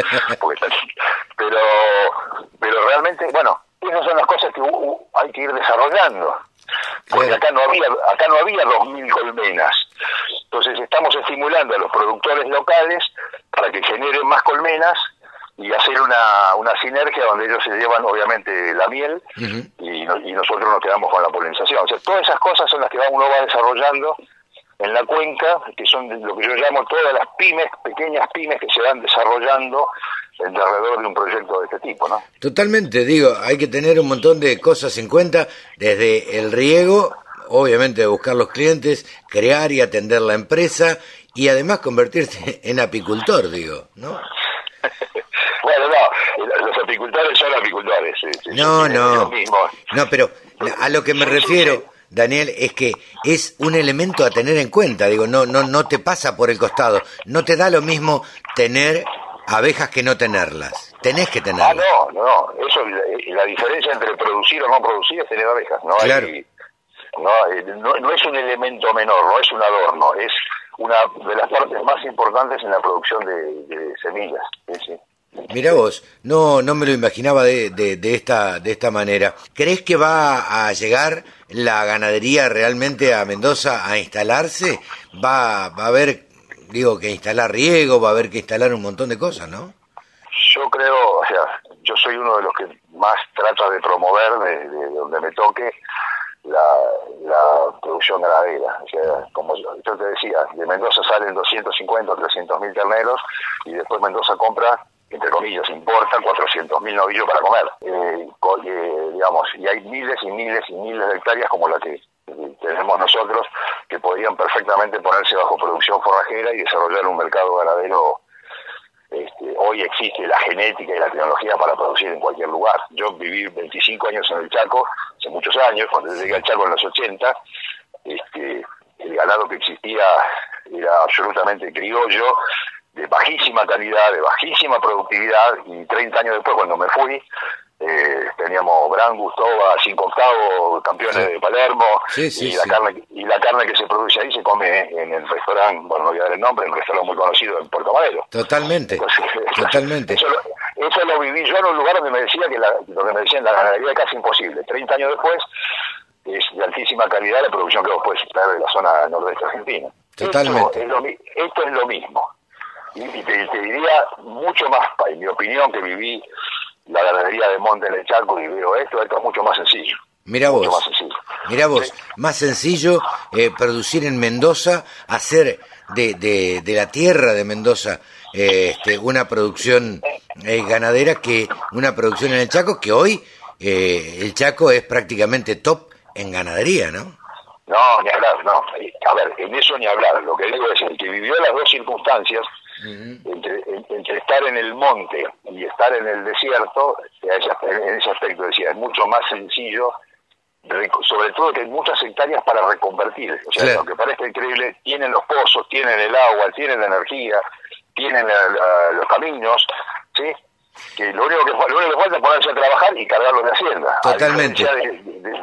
pero, pero realmente, bueno, esas son las cosas que hay que ir desarrollando. Porque acá no había, acá no había 2.000 colmenas. Entonces estamos estimulando a los productores locales para que generen más colmenas y hacer una, una sinergia donde ellos se llevan obviamente la miel y, y, nosotros nos quedamos con la polinización. O sea, todas esas cosas son las que uno va desarrollando en la cuenca, que son lo que yo llamo todas las pymes, pequeñas pymes que se van desarrollando alrededor de un proyecto de este tipo, ¿no? Totalmente, digo, hay que tener un montón de cosas en cuenta, desde el riego, obviamente buscar los clientes, crear y atender la empresa y además convertirse en apicultor, digo, ¿no? bueno, no, los apicultores son apicultores. no, no, no, pero a lo que me refiero Daniel, es que es un elemento a tener en cuenta. Digo, no, no, no te pasa por el costado. No te da lo mismo tener abejas que no tenerlas. Tenés que tenerlas. Ah, no, no. Eso, la, diferencia entre producir o no producir es tener abejas. No, claro. Eh, no, no, es un elemento menor, no es un adorno. Es una de las partes más importantes en la producción de, semillas. Mira vos, no, no me lo imaginaba de, de, de, esta, de esta manera. ¿Crees que va a llegar la ganadería realmente a Mendoza a instalarse? ¿Va, va a haber, digo, que instalar riego, va a haber que instalar un montón de cosas, no? Yo creo, o sea, yo soy uno de los que más trata de promover, de, donde me toque, la, producción ganadera. O sea, como yo, te decía, de Mendoza salen 250 o 300 mil terneros y después Mendoza compra entre comillas, importa 400.000 novillos para comer. Eh, eh, digamos, y hay miles y miles y miles de hectáreas como la que tenemos nosotros que podrían perfectamente ponerse bajo producción forrajera y desarrollar un mercado ganadero. Este, hoy existe la genética y la tecnología para producir en cualquier lugar. Yo viví 25 años en el Chaco, hace muchos años, cuando llegué al Chaco en los 80, este, el ganado que existía era absolutamente criollo, de bajísima calidad, de bajísima productividad, y 30 años después, cuando me fui, eh, teníamos Gran Gustoba, cinco octavos, campeones de Palermo, y, la carne, y la carne que se produce ahí se come en el restaurante, bueno, no voy a dar el nombre, en un restaurante muy conocido en Puerto Madero. Totalmente, totalmente. Eso lo, eso lo, viví yo en un lugar donde me decía que la, lo que me decían la ganadería es casi imposible. 30 años después es de altísima calidad la producción que vos puedes traer de la zona nordeste argentina. Totalmente. esto es lo mismo y te, diría mucho más, en mi opinión, que viví la ganadería de Monte en el Chaco y veo esto, esto es mucho más sencillo. Mira vos, más sencillo. mira vos, más sencillo eh, producir en Mendoza, hacer de, de, de la tierra de Mendoza eh, este, una producción eh, ganadera que una producción en el Chaco, que hoy el Chaco es prácticamente top en ganadería, ¿no? No, ni hablar, no. A ver, en eso ni hablar. Lo que digo es el que vivió las dos circunstancias, entre, entre, estar en el monte y estar en el desierto, en ese aspecto decía, es mucho más sencillo sobre todo que hay muchas hectáreas para reconvertir. O sea, lo que parece increíble, tienen los pozos, tienen el agua, tienen la energía, tienen los caminos, ¿sí? Que lo único que, lo único que falta es ponerse a trabajar y cargarlo de Hacienda. Totalmente.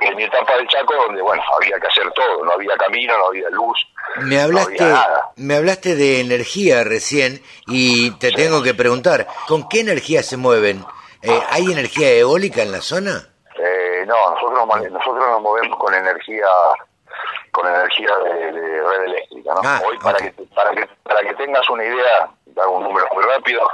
en mi etapa del Chaco, donde bueno, había que hacer todo, no había camino, no había luz. Me hablaste, me hablaste de energía recién y te tengo que preguntar, ¿con qué energía se mueven? Eh, ¿Hay energía eólica en la zona? Eh, no, nosotros, nosotros nos movemos con energía con energía de, red eléctrica. ¿no? Ah, Hoy, para, que, para, que, para que tengas una idea, hago un número muy rápido,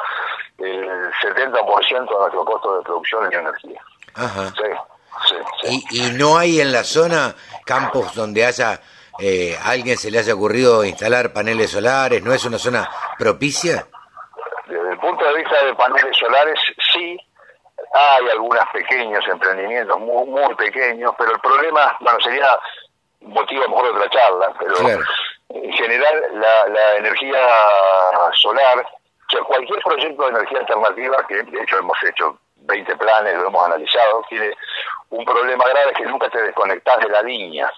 el 70% de nuestro costo de producción es energía. Ajá. Sí, sí, ¿Y, ¿Y, no hay en la zona campos donde haya eh, alguien se le haya ocurrido instalar paneles solares? ¿No es una zona propicia? Desde el punto de vista de paneles solares, sí. Hay algunos pequeños emprendimientos, muy, muy pequeños, pero el problema, bueno, sería motivo mejor de otra charla, pero en general la, la energía solar cualquier proyecto de energía alternativa, que de hecho hemos hecho 20 planes, lo hemos analizado, tiene un problema grave que nunca te desconectas de la línea.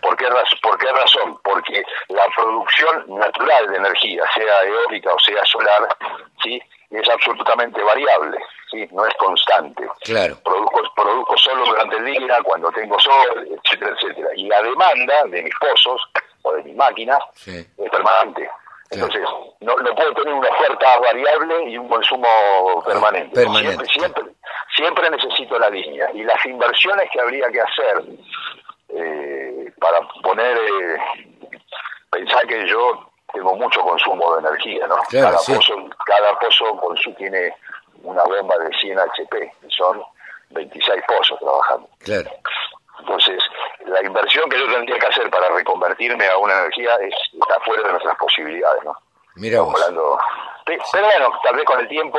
¿Por, qué ¿Por qué razón? Porque la producción natural de energía, sea eólica o sea solar, ¿sí? es absolutamente variable, ¿sí? no es constante. Claro. Produzco, produzco solo durante el día, cuando tengo sol, etcétera, etcétera. Y la demanda de mis pozos o de mis máquinas es permanente. Entonces, no, no puedo tener una oferta variable y un consumo permanente. Siempre, siempre, necesito la línea. Y las inversiones que habría que hacer eh, para poner, eh, pensar que yo tengo mucho consumo de energía, ¿no? cada, pozo, cada pozo tiene una bomba de 100 HP, son 26 pozos trabajando. Claro. Entonces, la inversión que yo tendría que hacer para reconvertirme a una energía es, está fuera de nuestras posibilidades, ¿no? Mira vos. pero bueno, tal vez con el tiempo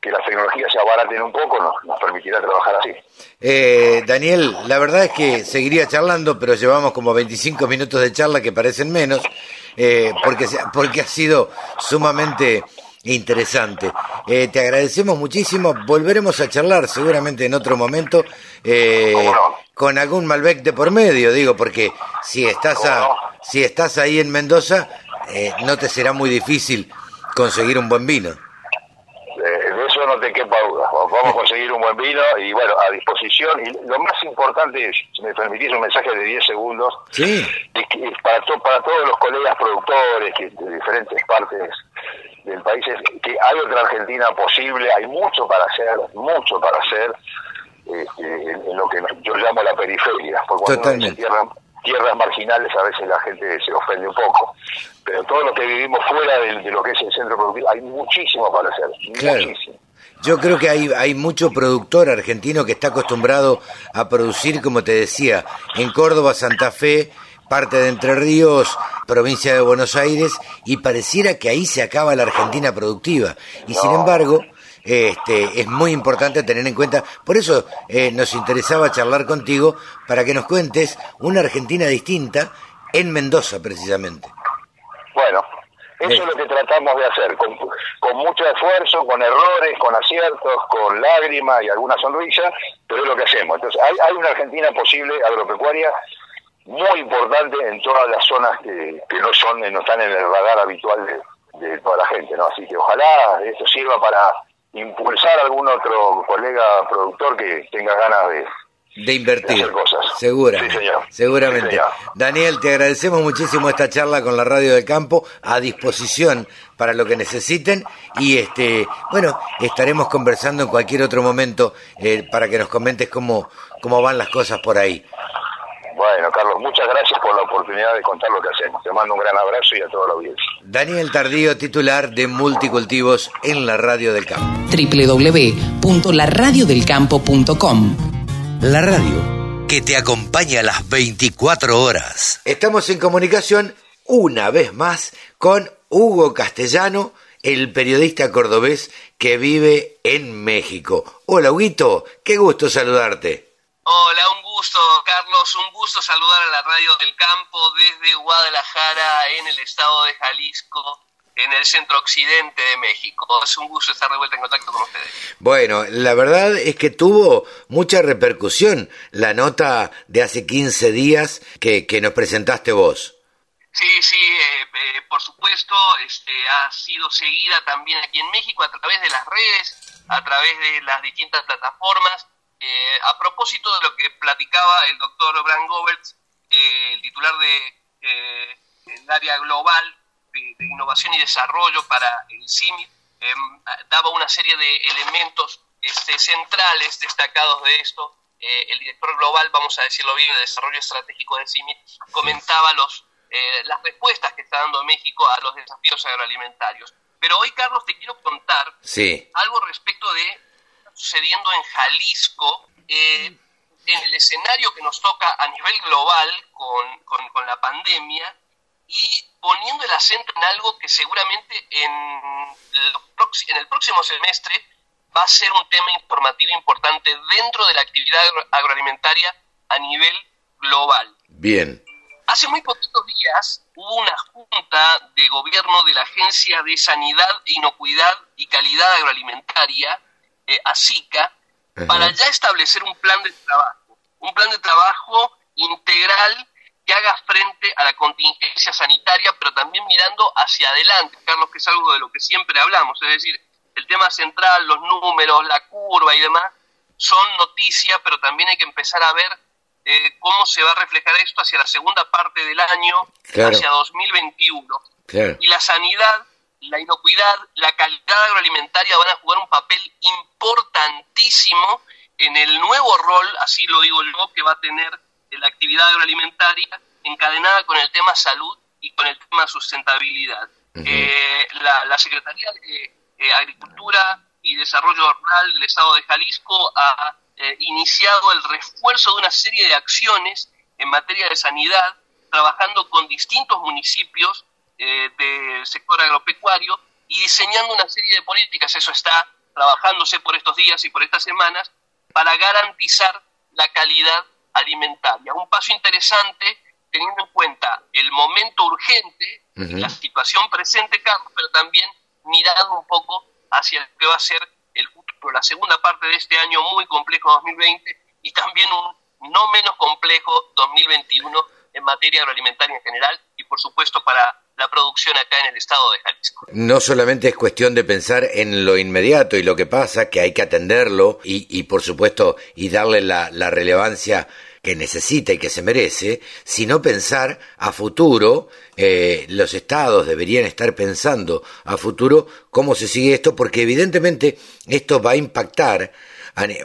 que las tecnologías se abaraten un poco nos, nos permitirá trabajar así. Eh, Daniel, la verdad es que seguiría charlando, pero llevamos como 25 minutos de charla que parecen menos, eh, porque, porque ha sido sumamente interesante. Eh, te agradecemos muchísimo. Volveremos a charlar seguramente en otro momento eh, con algún Malbec de por medio, digo, porque si estás a, si estás ahí en Mendoza, eh, no te será muy difícil conseguir un buen vino. de eso no te quepa duda. Vamos a conseguir un buen vino y bueno, a disposición. Y lo más importante, si me permitís un mensaje de 10 segundos, sí. para, para todos los colegas productores que de diferentes partes del país es que hay otra Argentina posible, hay mucho para hacer, mucho para hacer este, en, lo que yo llamo la periferia, porque cuando se tierras marginales a veces la gente se ofende un poco, pero todo lo que vivimos fuera de, lo que es el centro productivo, hay muchísimo para hacer, muchísimo. Yo creo que hay, hay mucho productor argentino que está acostumbrado a producir, como te decía, en Córdoba, Santa Fe, parte de Entre Ríos, provincia de Buenos Aires, y pareciera que ahí se acaba la Argentina productiva. Y sin embargo, este, es muy importante tener en cuenta, por eso eh, nos interesaba charlar contigo, para que nos cuentes una Argentina distinta en Mendoza precisamente. Bueno, eso es lo que tratamos de hacer, con, con, mucho esfuerzo, con errores, con aciertos, con lágrimas y alguna sonrisa, pero es lo que hacemos. Entonces, hay, hay una Argentina posible agropecuaria muy importante en todas las zonas que, que no son no están en el radar habitual de, toda la gente no así que ojalá esto sirva para impulsar a algún otro colega productor que tenga ganas de de invertir. hacer cosas. Seguramente. seguramente. Daniel, te agradecemos muchísimo esta charla con la Radio del Campo, a disposición para lo que necesiten y este, bueno, estaremos conversando en cualquier otro momento eh, para que nos comentes cómo, cómo van las cosas por ahí. Bueno, Carlos, muchas gracias por la oportunidad de contar lo que hacemos. Te mando un gran abrazo y a toda la audiencia. Daniel Tardío, titular de Multicultivos en la Radio del Campo. www.laradiodelcampo.com La radio que te acompaña a las 24 horas. Estamos en comunicación una vez más con Hugo Castellano, el periodista cordobés que vive en México. Hola, Huguito, qué gusto saludarte. Hola, un gusto, Carlos, un gusto saludar a la radio del campo desde Guadalajara, en el estado de Jalisco, en el centro occidente de México. Es un gusto estar de vuelta en contacto con ustedes. Bueno, la verdad es que tuvo mucha repercusión la nota de hace 15 días que, que nos presentaste vos. Sí, sí, eh, eh, por supuesto, este, ha sido seguida también aquí en México a través de las redes, a través de las distintas plataformas. Eh, a propósito de lo que platicaba el doctor Bran Goberts, el titular de el área global de, innovación y desarrollo para el CIMI, em, daba una serie de elementos este, centrales destacados de esto. el director global, vamos a decirlo bien, de desarrollo estratégico del CIMI, comentaba los eh, las respuestas que está dando México a los desafíos agroalimentarios. Pero hoy, Carlos, te quiero contar algo respecto de sucediendo en Jalisco, eh, en el escenario que nos toca a nivel global con, con, la pandemia y poniendo el acento en algo que seguramente en, en el próximo semestre va a ser un tema informativo importante dentro de la actividad agroalimentaria a nivel global. Bien. Hace muy poquitos días hubo una junta de gobierno de la Agencia de Sanidad, Inocuidad y Calidad Agroalimentaria, eh, ASICA, para ya establecer un plan de trabajo, un plan de trabajo integral que haga frente a la contingencia sanitaria, pero también mirando hacia adelante, Carlos, que es algo de lo que siempre hablamos, es decir, el tema central, los números, la curva y demás, son noticias, pero también hay que empezar a ver eh, cómo se va a reflejar esto hacia la segunda parte del año, hacia 2021. Y la sanidad, la inocuidad, la calidad agroalimentaria van a jugar un papel importantísimo en el nuevo rol, así lo digo yo, que va a tener la actividad agroalimentaria encadenada con el tema salud y con el tema sustentabilidad. Eh, la, Secretaría de eh, Agricultura y Desarrollo Rural del Estado de Jalisco ha eh, iniciado el refuerzo de una serie de acciones en materia de sanidad, trabajando con distintos municipios eh, del sector agropecuario y diseñando una serie de políticas. Eso está trabajándose por estos días y por estas semanas para garantizar la calidad alimentaria. Un paso interesante teniendo en cuenta el momento urgente, la situación presente, Carlos, pero también mirando un poco hacia lo que va a ser el futuro, la segunda parte de este año muy complejo 2020 y también un no menos complejo 2021 en materia agroalimentaria en general y por supuesto para la producción acá en el estado de Jalisco. No solamente es cuestión de pensar en lo inmediato y lo que pasa, que hay que atenderlo y, y por supuesto y darle la, relevancia que necesita y que se merece, sino pensar a futuro, eh, los estados deberían estar pensando a futuro cómo se sigue esto, porque evidentemente esto va a impactar,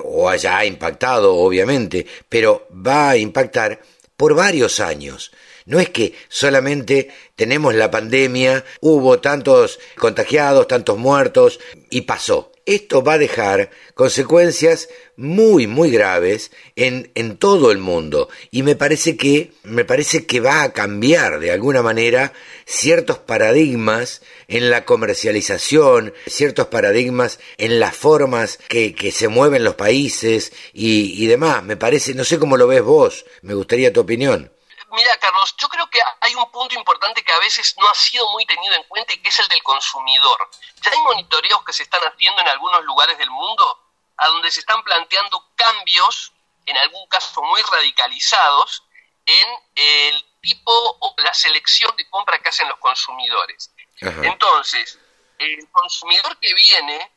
o haya impactado obviamente, pero va a impactar por varios años. No es que solamente tenemos la pandemia, hubo tantos contagiados, tantos muertos y pasó esto va a dejar consecuencias muy muy graves en, en todo el mundo y me parece que me parece que va a cambiar de alguna manera ciertos paradigmas en la comercialización, ciertos paradigmas en las formas que, que se mueven los países y, y demás. Me parece, no sé cómo lo ves vos, me gustaría tu opinión. Mira, Carlos, yo creo que hay un punto importante que a veces no ha sido muy tenido en cuenta y que es el del consumidor. Ya hay monitoreos que se están haciendo en algunos lugares del mundo a donde se están planteando cambios, en algún caso muy radicalizados, en el tipo o la selección de compra que hacen los consumidores. Entonces, el consumidor que viene,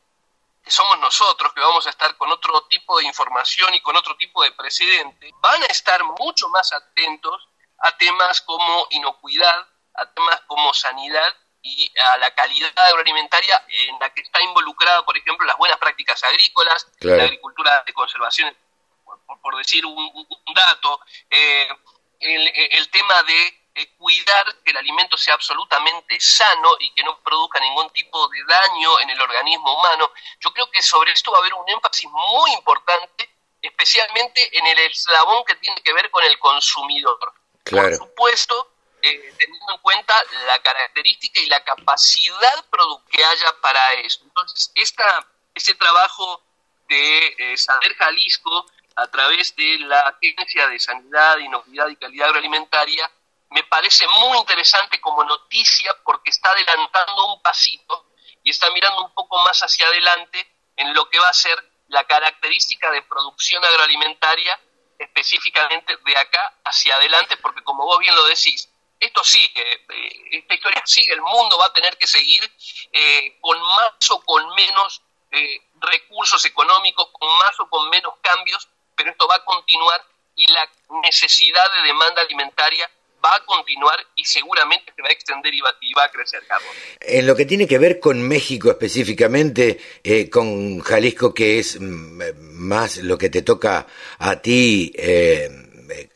que somos nosotros, que vamos a estar con otro tipo de información y con otro tipo de precedente, van a estar mucho más atentos a temas como inocuidad, a temas como sanidad y a la calidad agroalimentaria en la que está involucrada, por ejemplo, las buenas prácticas agrícolas, la agricultura de conservación, por, decir un, dato, eh, el, tema de eh, cuidar que el alimento sea absolutamente sano y que no produzca ningún tipo de daño en el organismo humano. Yo creo que sobre esto va a haber un énfasis muy importante, especialmente en el eslabón que tiene que ver con el consumidor. Por supuesto, eh, teniendo en cuenta la característica y la capacidad que haya para eso. Entonces, esta, este trabajo de eh, Saber Jalisco a través de la Agencia de Sanidad, Inocuidad y Calidad Agroalimentaria me parece muy interesante como noticia porque está adelantando un pasito y está mirando un poco más hacia adelante en lo que va a ser la característica de producción agroalimentaria específicamente de acá hacia adelante, porque como vos bien lo decís, esto sigue, eh, esta historia sigue, el mundo va a tener que seguir eh, con más o con menos eh, recursos económicos, con más o con menos cambios, pero esto va a continuar y la necesidad de demanda alimentaria va a continuar y seguramente se va a extender y va, a crecer. En lo que tiene que ver con México específicamente, eh, con Jalisco, que es mm, más lo que te toca a ti eh,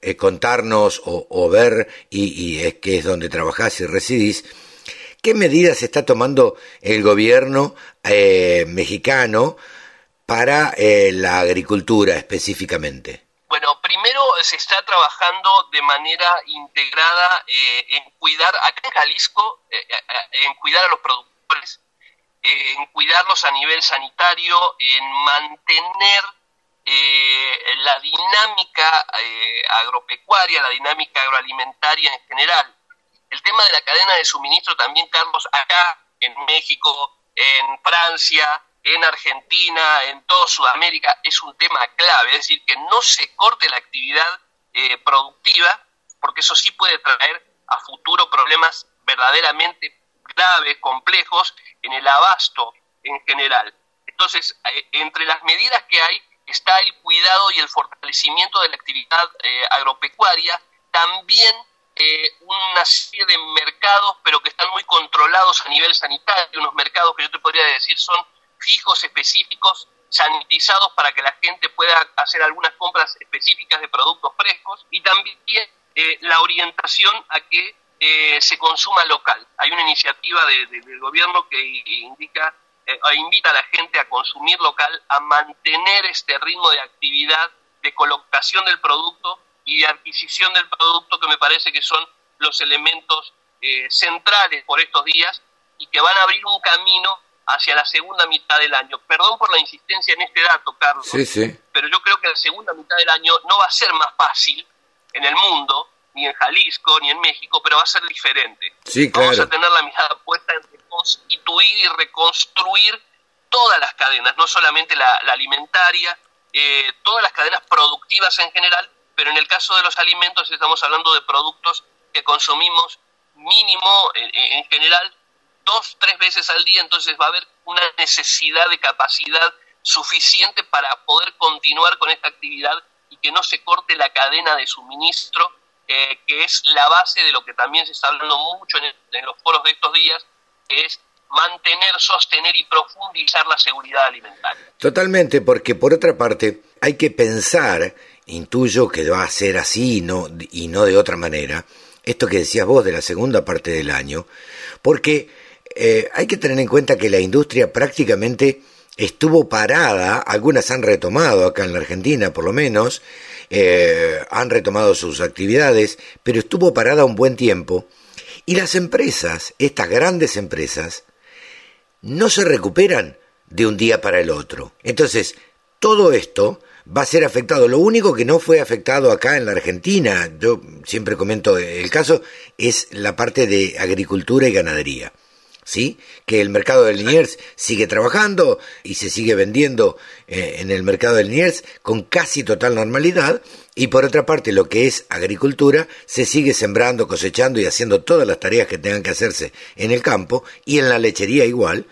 eh, contarnos o, ver, y, es que es donde trabajás y residís, ¿qué medidas está tomando el gobierno mexicano para la agricultura específicamente? Bueno, primero se está trabajando de manera integrada eh, en cuidar, acá en Jalisco, eh, eh, en cuidar a los productores, en cuidarlos a nivel sanitario, en mantener la dinámica agropecuaria, la dinámica agroalimentaria en general. El tema de la cadena de suministro también, Carlos, acá en México, en Francia, en Argentina, en toda Sudamérica, es un tema clave, es decir, que no se corte la actividad eh, productiva, porque eso sí puede traer a futuro problemas verdaderamente graves, complejos, en el abasto en general. Entonces, eh, entre las medidas que hay está el cuidado y el fortalecimiento de la actividad eh, agropecuaria, también una serie de mercados, pero que están muy controlados a nivel sanitario, unos mercados que yo te podría decir son fijos específicos sanitizados para que la gente pueda hacer algunas compras específicas de productos frescos y también eh, la orientación a que eh, se consuma local. Hay una iniciativa del gobierno que indica eh, invita a la gente a consumir local, a mantener este ritmo de actividad, de colocación del producto y de adquisición del producto que me parece que son los elementos centrales por estos días y que van a abrir un camino hacia la segunda mitad del año. Perdón por la insistencia en este dato, Carlos, pero yo creo que la segunda mitad del año no va a ser más fácil en el mundo, ni en Jalisco, ni en México, pero va a ser diferente. Vamos a tener la mirada puesta en reconstituir y reconstruir todas las cadenas, no solamente la, alimentaria, eh, todas las cadenas productivas en general, pero en el caso de los alimentos estamos hablando de productos que consumimos mínimo en general dos, tres veces al día, entonces va a haber una necesidad de capacidad suficiente para poder continuar con esta actividad y que no se corte la cadena de suministro, eh, que es la base de lo que también se está hablando mucho en, los foros de estos días, que es mantener, sostener y profundizar la seguridad alimentaria. Totalmente, porque por otra parte hay que pensar, intuyo que va a ser así no, y no de otra manera, esto que decías vos de la segunda parte del año, porque eh, hay que tener en cuenta que la industria prácticamente estuvo parada, algunas han retomado acá en la Argentina por lo menos, eh, han retomado sus actividades, pero estuvo parada un buen tiempo y las empresas, estas grandes empresas, no se recuperan de un día para el otro. Entonces, todo esto va a ser afectado. Lo único que no fue afectado acá en la Argentina, yo siempre comento el caso, es la parte de agricultura y ganadería. ¿Sí? Que el mercado de Liniers sigue trabajando y se sigue vendiendo eh, en el mercado de Liniers con casi total normalidad. Y por otra parte, lo que es agricultura, se sigue sembrando, cosechando y haciendo todas las tareas que tengan que hacerse en el campo y en la lechería igual,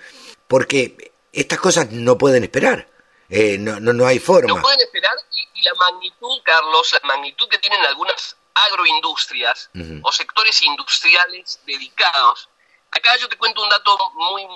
porque estas cosas no pueden esperar. Eh, no, no, hay forma. No pueden esperar y, la magnitud, Carlos, la magnitud que tienen algunas agroindustrias o sectores industriales dedicados Acá yo te cuento un dato muy,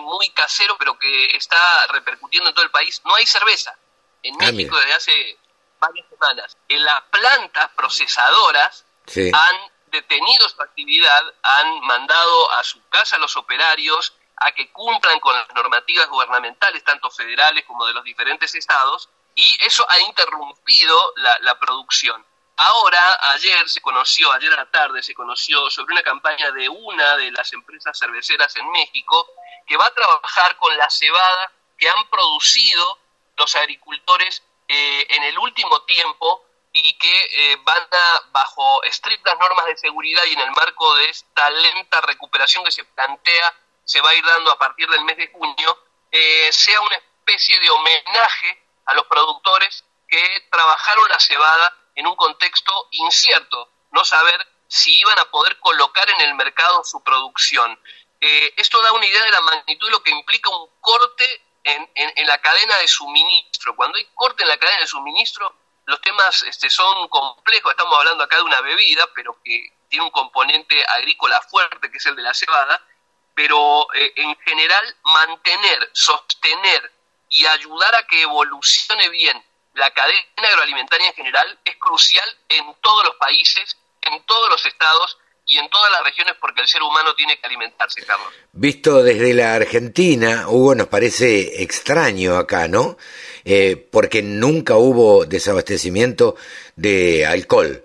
muy, casero, pero que está repercutiendo en todo el país. No hay cerveza en ah, México desde hace varias semanas. En las plantas procesadoras han detenido su actividad, han mandado a su casa a los operarios a que cumplan con las normativas gubernamentales, tanto federales como de los diferentes estados, y eso ha interrumpido la producción. Ahora, ayer se conoció, ayer a la tarde se conoció sobre una campaña de una de las empresas cerveceras en México que va a trabajar con la cebada que han producido los agricultores eh, en el último tiempo y que eh, van a, bajo estrictas normas de seguridad y en el marco de esta lenta recuperación que se plantea, se va a ir dando a partir del mes de junio, eh, sea una especie de homenaje a los productores que trabajaron la cebada en un contexto incierto, no saber si iban a poder colocar en el mercado su producción. Eh, esto da una idea de la magnitud de lo que implica un corte en, en, la cadena de suministro. Cuando hay corte en la cadena de suministro, los temas este, son complejos. Estamos hablando acá de una bebida, pero que tiene un componente agrícola fuerte, que es el de la cebada. Pero eh, en general, mantener, sostener y ayudar a que evolucione bien la cadena agroalimentaria en general es crucial en todos los países, en todos los estados y en todas las regiones porque el ser humano tiene que alimentarse, Carlos. Visto desde la Argentina, Hugo, nos parece extraño acá, ¿no? Eh, porque nunca hubo desabastecimiento de alcohol.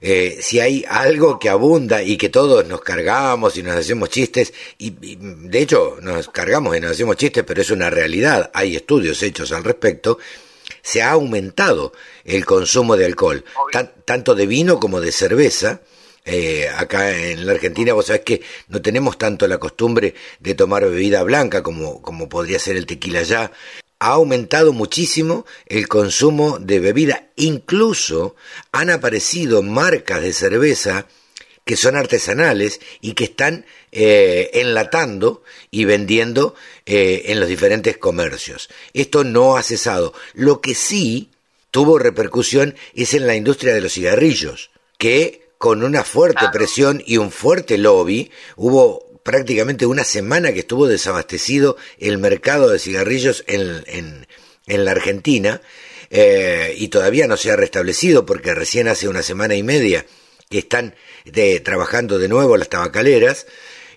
Eh, si hay algo que abunda y que todos nos cargamos y nos hacemos chistes, y, de hecho nos cargamos y nos hacemos chistes, pero es una realidad, hay estudios hechos al respecto, se ha aumentado el consumo de alcohol, tanto de vino como de cerveza, eh, acá en la Argentina, vos sabés que no tenemos tanto la costumbre de tomar bebida blanca como, como podría ser el tequila ya. Ha aumentado muchísimo el consumo de bebida. Incluso han aparecido marcas de cerveza que son artesanales y que están eh, enlatando y vendiendo eh, en los diferentes comercios. Esto no ha cesado. Lo que sí tuvo repercusión es en la industria de los cigarrillos, que con una fuerte presión y un fuerte lobby, hubo prácticamente una semana que estuvo desabastecido el mercado de cigarrillos en, en, la Argentina eh, y todavía no se ha restablecido porque recién hace una semana y media que están de, trabajando de nuevo las tabacaleras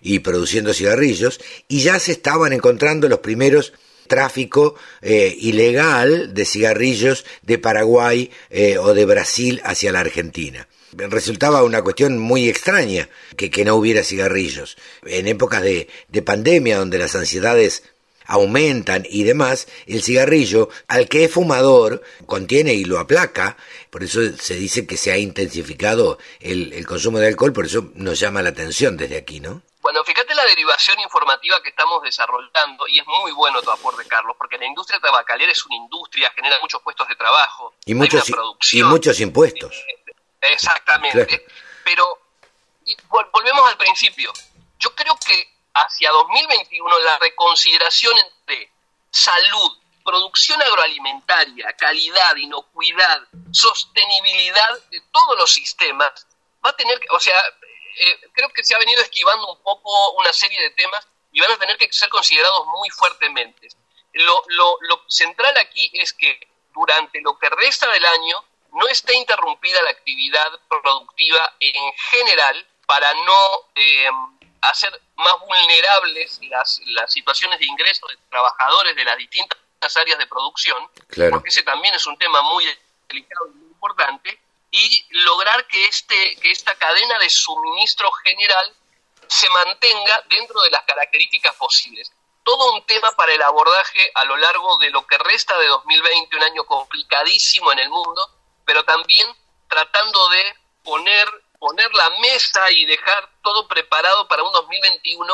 y produciendo cigarrillos y ya se estaban encontrando los primeros tráfico eh, ilegal de cigarrillos de Paraguay eh, o de Brasil hacia la Argentina resultaba una cuestión muy extraña que, que no hubiera cigarrillos. En épocas de, de pandemia, donde las ansiedades aumentan y demás, el cigarrillo, al que es fumador, contiene y lo aplaca, por eso se dice que se ha intensificado el, el, consumo de alcohol, por eso nos llama la atención desde aquí, ¿no? Bueno, fíjate la derivación informativa que estamos desarrollando, y es muy bueno tu aporte, Carlos, porque la industria tabacalera es una industria, genera muchos puestos de trabajo, y muchos, y muchos impuestos. Eh, Exactamente. Pero volvemos al principio. Yo creo que hacia 2021 la reconsideración entre salud, producción agroalimentaria, calidad, inocuidad, sostenibilidad de todos los sistemas va a tener que, o sea, eh, creo que se ha venido esquivando un poco una serie de temas y van a tener que ser considerados muy fuertemente. Lo, central aquí es que durante lo que resta del año no esté interrumpida la actividad productiva en general para no eh, hacer más vulnerables las, las situaciones de ingreso de trabajadores de las distintas áreas de producción, porque ese también es un tema muy delicado y muy importante, y lograr que, este, que esta cadena de suministro general se mantenga dentro de las características posibles. Todo un tema para el abordaje a lo largo de lo que resta de 2020, un año complicadísimo en el mundo, pero también tratando de poner, poner la mesa y dejar todo preparado para un 2021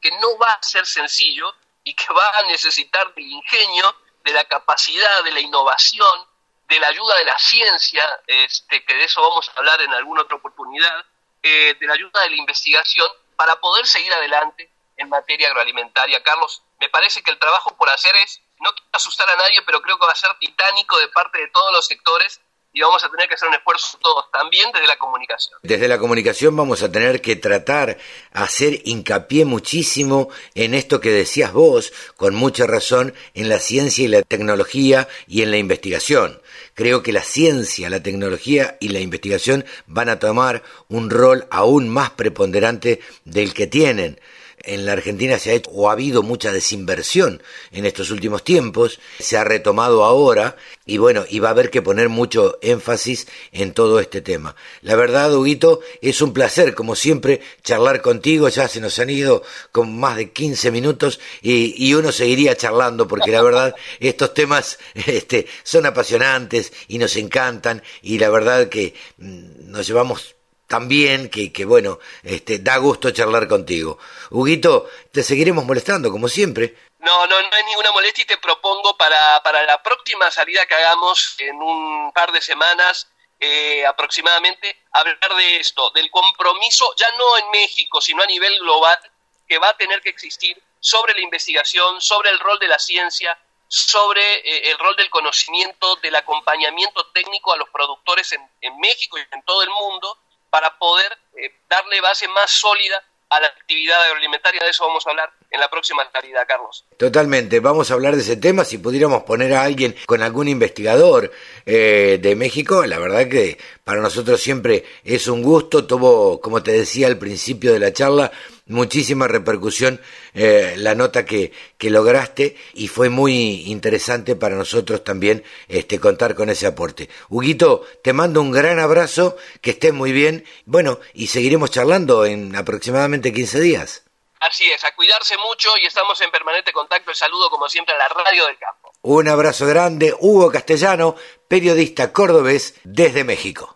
que no va a ser sencillo y que va a necesitar del ingenio, de la capacidad, de la innovación, de la ayuda de la ciencia, este, que de eso vamos a hablar en alguna otra oportunidad, eh, de la ayuda de la investigación para poder seguir adelante en materia agroalimentaria. Carlos, me parece que el trabajo por hacer es, no quiero asustar a nadie, pero creo que va a ser titánico de parte de todos los sectores y vamos a tener que hacer un esfuerzo todos, también desde la comunicación. Desde la comunicación vamos a tener que tratar, hacer hincapié muchísimo en esto que decías vos, con mucha razón, en la ciencia y la tecnología y en la investigación. Creo que la ciencia, la tecnología y la investigación van a tomar un rol aún más preponderante del que tienen en la Argentina se ha hecho o ha habido mucha desinversión en estos últimos tiempos, se ha retomado ahora y bueno, y va a haber que poner mucho énfasis en todo este tema. La verdad, Huguito, es un placer, como siempre, charlar contigo, ya se nos han ido con más de 15 minutos y, y uno seguiría charlando porque la verdad estos temas este, son apasionantes y nos encantan y la verdad que mm, nos llevamos también que, que bueno, este, da gusto charlar contigo. Huguito, te seguiremos molestando, como siempre. No, no, no hay ninguna molestia y te propongo para, para la próxima salida que hagamos en un par de semanas eh, aproximadamente, hablar de esto, del compromiso, ya no en México, sino a nivel global, que va a tener que existir sobre la investigación, sobre el rol de la ciencia, sobre eh, el rol del conocimiento, del acompañamiento técnico a los productores en, en México y en todo el mundo, para poder eh, darle base más sólida a la actividad agroalimentaria. De eso vamos a hablar en la próxima calidad, Carlos. Totalmente, vamos a hablar de ese tema. Si pudiéramos poner a alguien con algún investigador eh, de México, la verdad que para nosotros siempre es un gusto. Tuvo, como te decía al principio de la charla, muchísima repercusión eh, la nota que, que, lograste y fue muy interesante para nosotros también este, contar con ese aporte. Huguito, te mando un gran abrazo, que estés muy bien, bueno, y seguiremos charlando en aproximadamente 15 días. Así es, a cuidarse mucho y estamos en permanente contacto. El saludo, como siempre, a la Radio del Campo. Un abrazo grande, Hugo Castellano, periodista cordobés desde México.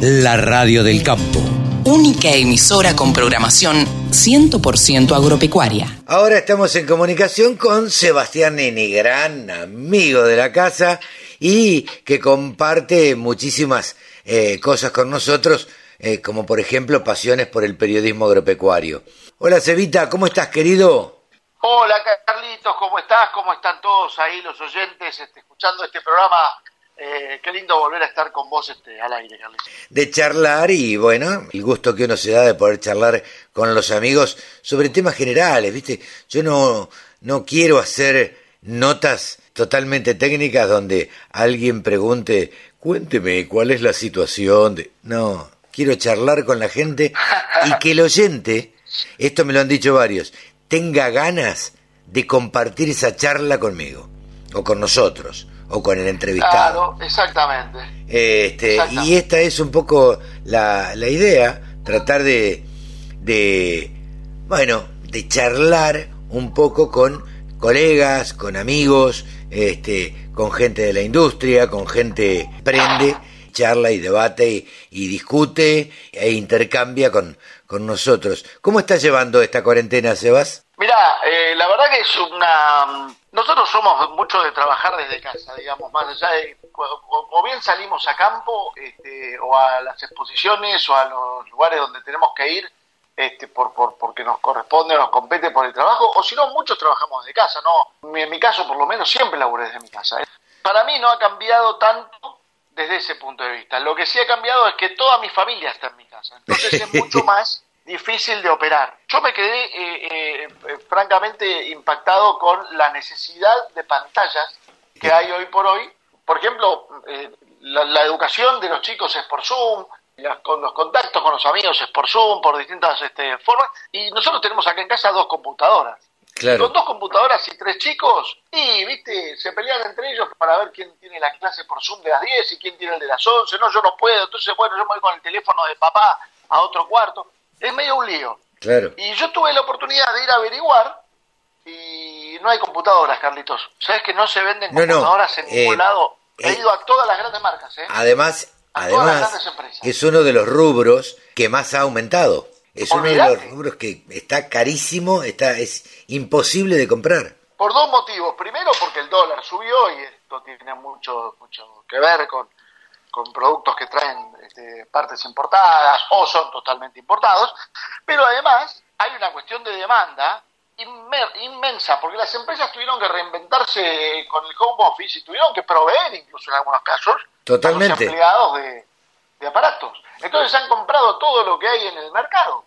La Radio del Campo única emisora con programación 100% agropecuaria. Ahora estamos en comunicación con Sebastián Neni, gran amigo de la casa y que comparte muchísimas eh, cosas con nosotros, eh, como por ejemplo pasiones por el periodismo agropecuario. Hola Cevita, ¿cómo estás querido? Hola Carlitos, ¿cómo estás? ¿Cómo están todos ahí los oyentes este, escuchando este programa eh, qué lindo volver a estar con vos este, al aire, Carlos. De charlar y bueno, el gusto que uno se da de poder charlar con los amigos sobre temas generales, ¿viste? Yo no, no quiero hacer notas totalmente técnicas donde alguien pregunte, cuénteme cuál es la situación de... No, quiero charlar con la gente y que el oyente, esto me lo han dicho varios, tenga ganas de compartir esa charla conmigo o con nosotros o con el entrevistado. Claro, exactamente. Este, Y esta es un poco la, la idea, tratar de, de, bueno, de charlar un poco con colegas, con amigos, este, con gente de la industria, con gente prende, charla y debate y, y discute e intercambia con, con nosotros. ¿Cómo estás llevando esta cuarentena, Sebas? Mira, eh, la verdad que es una... Nosotros somos mucho de trabajar desde casa, digamos, más allá de... O, bien salimos a campo, este, o a las exposiciones, o a los lugares donde tenemos que ir, este, por, por, porque nos corresponde o nos compete por el trabajo, o si no, muchos trabajamos desde casa, ¿no? En mi caso, por lo menos, siempre laburé desde mi casa. ¿eh? Para mí no ha cambiado tanto desde ese punto de vista. Lo que sí ha cambiado es que toda mi familia está en mi casa. Entonces es mucho más difícil de operar. Yo me quedé eh, eh, francamente impactado con la necesidad de pantallas que hay hoy por hoy. Por ejemplo, eh, la, educación de los chicos es por Zoom, con los contactos con los amigos es por Zoom, por distintas este, formas, y nosotros tenemos acá en casa dos computadoras. Con dos computadoras y tres chicos, y, viste, se pelean entre ellos para ver quién tiene la clase por Zoom de las 10 y quién tiene el de las 11. No, yo no puedo. Entonces, bueno, yo me voy con el teléfono de papá a otro cuarto es medio un lío. Claro. Y yo tuve la oportunidad de ir a averiguar y no hay computadoras, Carlitos. ¿Sabes que no se venden computadoras en ningún eh, lado? He eh, ido a todas las grandes marcas, ¿eh? Además, además es uno de los rubros que más ha aumentado. Es uno de los rubros que está carísimo, está es imposible de comprar. Por dos motivos. Primero, porque el dólar subió y esto tiene mucho, mucho que ver con, con productos que traen este, partes importadas o son totalmente importados, pero además hay una cuestión de demanda inmensa, porque las empresas tuvieron que reinventarse con el home office y tuvieron que proveer, incluso en algunos casos, Totalmente. a los empleados de, de aparatos. Entonces han comprado todo lo que hay en el mercado.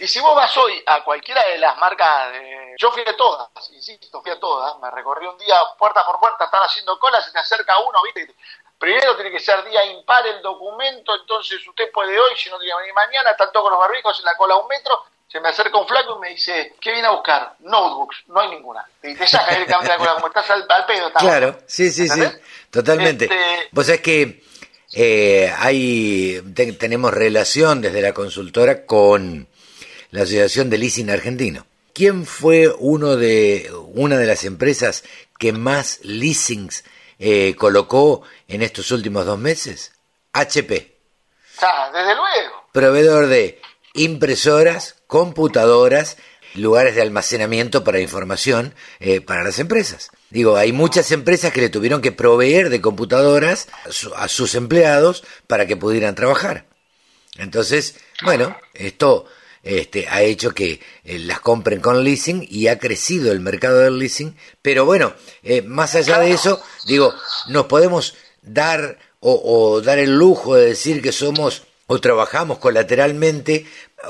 Y si vos vas hoy a cualquiera de las marcas, de... yo fui a todas, insisto, fui a todas, me recorrí un día puerta por puerta, están haciendo colas, se te acerca uno, viste, Primero tiene que ser día impar el documento, entonces usted puede hoy, si no tiene que venir mañana, tanto con los barbijos en la cola un metro, se me acerca un flaco y me dice, ¿qué viene a buscar? Notebooks, no hay ninguna. Y te saca directamente la cola, como estás al, pedo. Claro, sí, sí, sí, totalmente. Este... Vos sabés que eh, hay, tenemos relación desde la consultora con la Asociación de Leasing Argentino. ¿Quién fue uno de, una de las empresas que más leasings eh, colocó en estos últimos dos meses? HP. Ah, desde luego. Proveedor de impresoras, computadoras, lugares de almacenamiento para información eh, para las empresas. Digo, hay muchas empresas que le tuvieron que proveer de computadoras a, sus empleados para que pudieran trabajar. Entonces, bueno, esto este, ha hecho que eh, las compren con leasing y ha crecido el mercado del leasing. Pero bueno, eh, más allá de eso, digo, nos podemos dar o dar el lujo de decir que somos o trabajamos colateralmente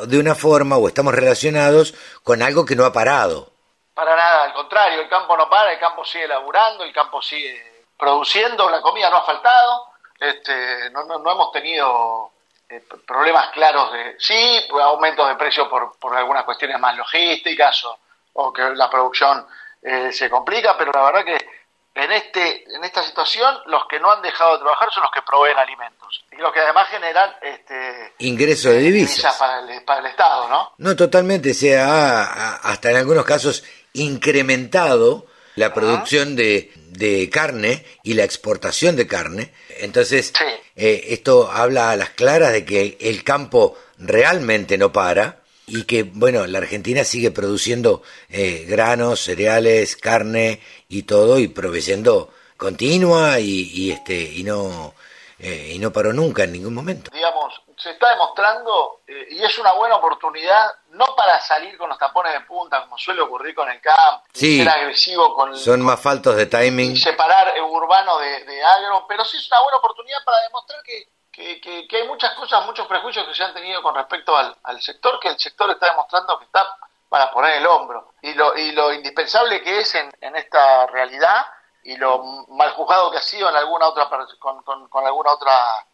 de una forma o estamos relacionados con algo que no ha parado. Para nada, al contrario, el campo no para, el campo sigue laburando, el campo sigue produciendo, la comida no ha faltado, este, no, no, hemos tenido eh, problemas claros de, sí, aumentos de precio por, por algunas cuestiones más logísticas o, o que la producción eh, se complica, pero la verdad que en, este, en esta situación los que no han dejado de trabajar son los que proveen alimentos y los que además generan este, ingreso de divisas para el, para el Estado, ¿no? No, totalmente, se ha hasta en algunos casos incrementado la producción de, de, carne y la exportación de carne. Entonces, eh, esto habla a las claras de que el campo realmente no para y que, bueno, la Argentina sigue produciendo eh, granos, cereales, carne y todo y proveyendo continua y, y este y no eh, y no paró nunca en ningún momento. Digamos, se está demostrando eh, y es una buena oportunidad no para salir con los tapones de punta como suele ocurrir con el camp, ser agresivo con son más faltos de timing, separar urbano de, de agro, pero sí es una buena oportunidad para demostrar que que, hay muchas cosas, muchos prejuicios que se han tenido con respecto al, sector, que el sector está demostrando que está para poner el hombro. Y lo, y lo indispensable que es en, esta realidad y lo mal juzgado que ha sido en alguna otra con, con, alguna otra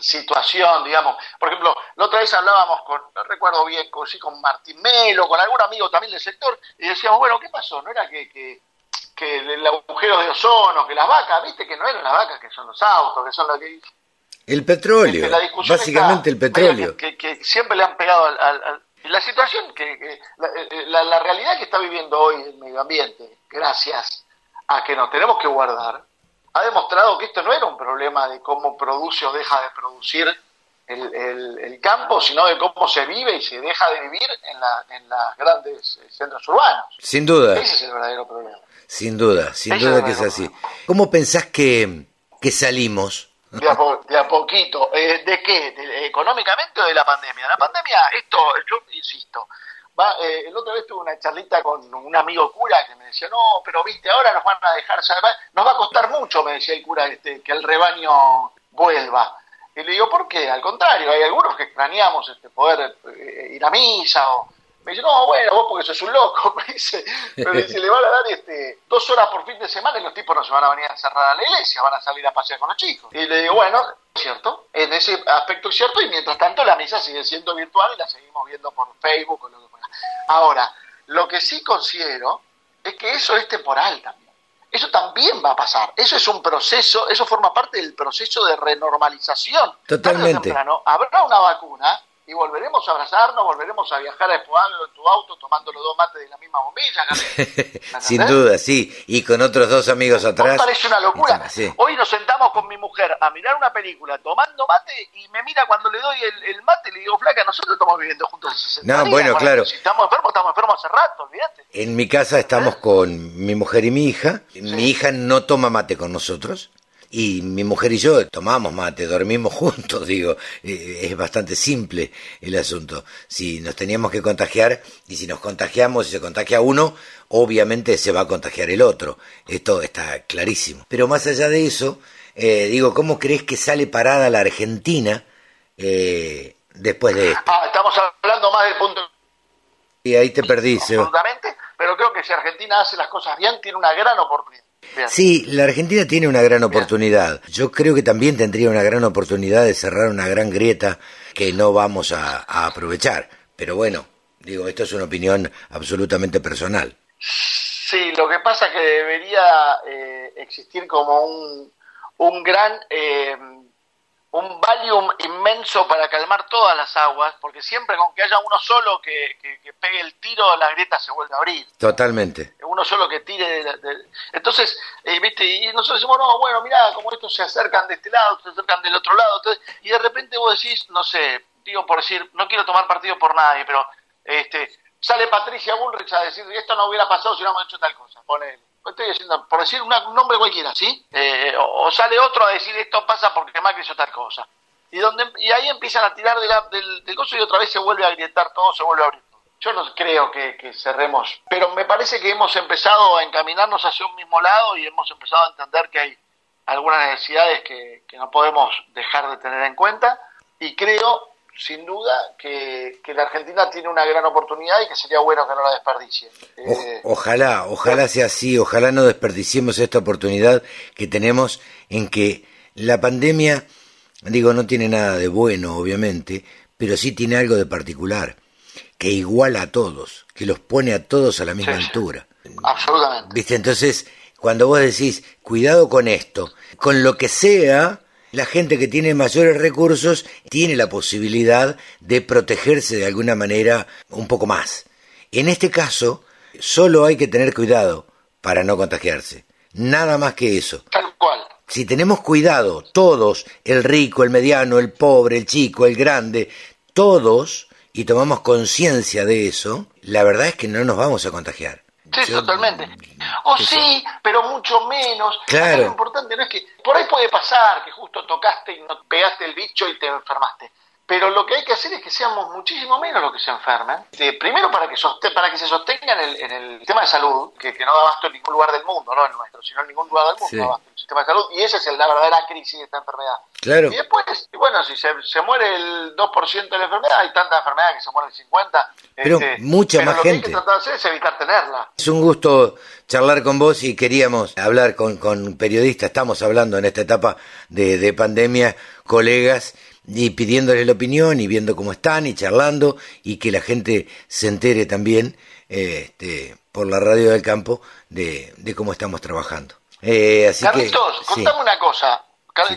situación, digamos. Por ejemplo, la otra vez hablábamos con, no recuerdo bien, con, sí, con Martín Melo, con algún amigo también del sector, y decíamos, bueno, ¿qué pasó? ¿No era que, que, que el agujero de ozono, que las vacas, viste que no eran las vacas, que son los autos, que son las que el petróleo, básicamente el petróleo. Que, siempre le han pegado al... la situación, que, la, la, realidad que está viviendo hoy el medio ambiente, gracias a que nos tenemos que guardar, ha demostrado que esto no era un problema de cómo produce o deja de producir el, el, campo, sino de cómo se vive y se deja de vivir en, la, en los grandes centros urbanos. Sin duda. Ese es el verdadero problema. Sin duda, sin duda que es así. ¿Cómo pensás que, que salimos de a, poquito. Eh, ¿De qué? ¿Económicamente o de la pandemia? La pandemia, esto, yo insisto, va, eh, el otro vez tuve una charlita con un amigo cura que me decía, no, pero viste, ahora nos van a dejar, nos va a costar mucho, me decía el cura, este, que el rebaño vuelva. Y le digo, ¿por qué? Al contrario, hay algunos que extrañamos este, poder eh, ir a misa o me dice, no, bueno, vos porque sos un loco, me dice, pero dice, le van a dar este, dos horas por fin de semana y los tipos no se van a venir a encerrar a la iglesia, van a salir a pasear con los chicos. Y le digo, bueno, es cierto, en ese aspecto es cierto, y mientras tanto la misa sigue siendo virtual y la seguimos viendo por Facebook o lo que. Ahora, lo que sí considero es que eso es temporal también. Eso también va a pasar. Eso es un proceso, eso forma parte del proceso de renormalización. Totalmente. habrá una vacuna y volveremos a abrazarnos, volveremos a viajar a Espoalo en tu auto tomando los dos mates de la misma bombilla. Sin duda, sí, y con otros dos amigos atrás. parece una locura. Hoy nos sentamos con mi mujer a mirar una película tomando mate y me mira cuando le doy el, mate y le digo, flaca, nosotros estamos viviendo juntos hace 60 No, bueno, claro. Si estamos enfermos, estamos enfermos hace rato, olvídate. En mi casa estamos ¿Eh? con mi mujer y mi hija. Mi hija no toma mate con nosotros y mi mujer y yo tomamos mate, dormimos juntos, digo, eh, es bastante simple el asunto. Si nos teníamos que contagiar y si nos contagiamos y se contagia uno, obviamente se va a contagiar el otro. Esto está clarísimo. Pero más allá de eso, eh, digo, ¿cómo crees que sale parada la Argentina eh, después de esto? Ah, estamos hablando más del punto. Y ahí te perdí, Absolutamente, pero creo que si Argentina hace las cosas bien, tiene una gran oportunidad. Sí, la Argentina tiene una gran oportunidad. Yo creo que también tendría una gran oportunidad de cerrar una gran grieta que no vamos a, aprovechar. Pero bueno, Digo, esto es una opinión absolutamente personal. Sí, lo que pasa es que debería eh, existir como un, un gran eh, un valium inmenso para calmar todas las aguas, porque siempre con que haya uno solo que, pegue el tiro, la grieta se vuelve a abrir. Totalmente. Uno solo que tire. Entonces, eh, viste, y nosotros decimos, no, bueno, mira, como estos se acercan de este lado, se acercan del otro lado, y de repente vos decís, no sé, digo por decir, no quiero tomar partido por nadie, pero este sale Patricia Bullrich a decir, esto no hubiera pasado si hubiéramos hecho tal cosa, pone estoy diciendo, por decir un nombre cualquiera, ¿sí? Eh, o, sale otro a decir esto pasa porque Macri hizo tal cosa. Y, donde, y ahí empiezan a tirar del, del coso y otra vez se vuelve a grietar todo, se vuelve a abrir. Yo no creo que, cerremos, pero me parece que hemos empezado a encaminarnos hacia un mismo lado y hemos empezado a entender que hay algunas necesidades que, que no podemos dejar de tener en cuenta y creo sin duda que, la Argentina tiene una gran oportunidad y que sería bueno que no la desperdicie. Eh, ojalá, ojalá sea así, ojalá no desperdiciemos esta oportunidad que tenemos en que la pandemia, digo, no tiene nada de bueno, obviamente, pero sí tiene algo de particular, que iguala a todos, que los pone a todos a la misma altura. Absolutamente. ¿Viste? Entonces, cuando vos decís, cuidado con esto, con lo que sea, la gente que tiene mayores recursos tiene la posibilidad de protegerse de alguna manera un poco más. En este caso, solo hay que tener cuidado para no contagiarse. Nada más que eso. Tal cual. Si tenemos cuidado, todos, el rico, el mediano, el pobre, el chico, el grande, todos, y tomamos conciencia de eso, la verdad es que no nos vamos a contagiar. Sí, totalmente. O sí, pero mucho menos. Claro. Lo importante no es que por ahí puede pasar que justo tocaste y no pegaste el bicho y te enfermaste. Pero lo que hay que hacer es que seamos muchísimo menos los que se enfermen. Eh, primero para que, para que se sostengan en el, en el tema de salud, que, no da abasto en ningún lugar del mundo, no en nuestro, sino en ningún lugar del mundo, el sistema de salud. Y esa es la verdadera crisis de esta enfermedad. Claro. Y después, bueno, si se, se muere el 2% de la enfermedad, hay tanta enfermedad que se muere el 50%. Pero este, mucha más lo gente. Que hay que tratar de hacer es evitar tenerla. Es un gusto charlar con vos y queríamos hablar con, con periodistas. Estamos hablando en esta etapa de, de pandemia, colegas y pidiéndoles la opinión y viendo cómo están y charlando y que la gente se entere también este, por la radio del campo de, cómo estamos trabajando. Eh, así Carlitos, contame una cosa.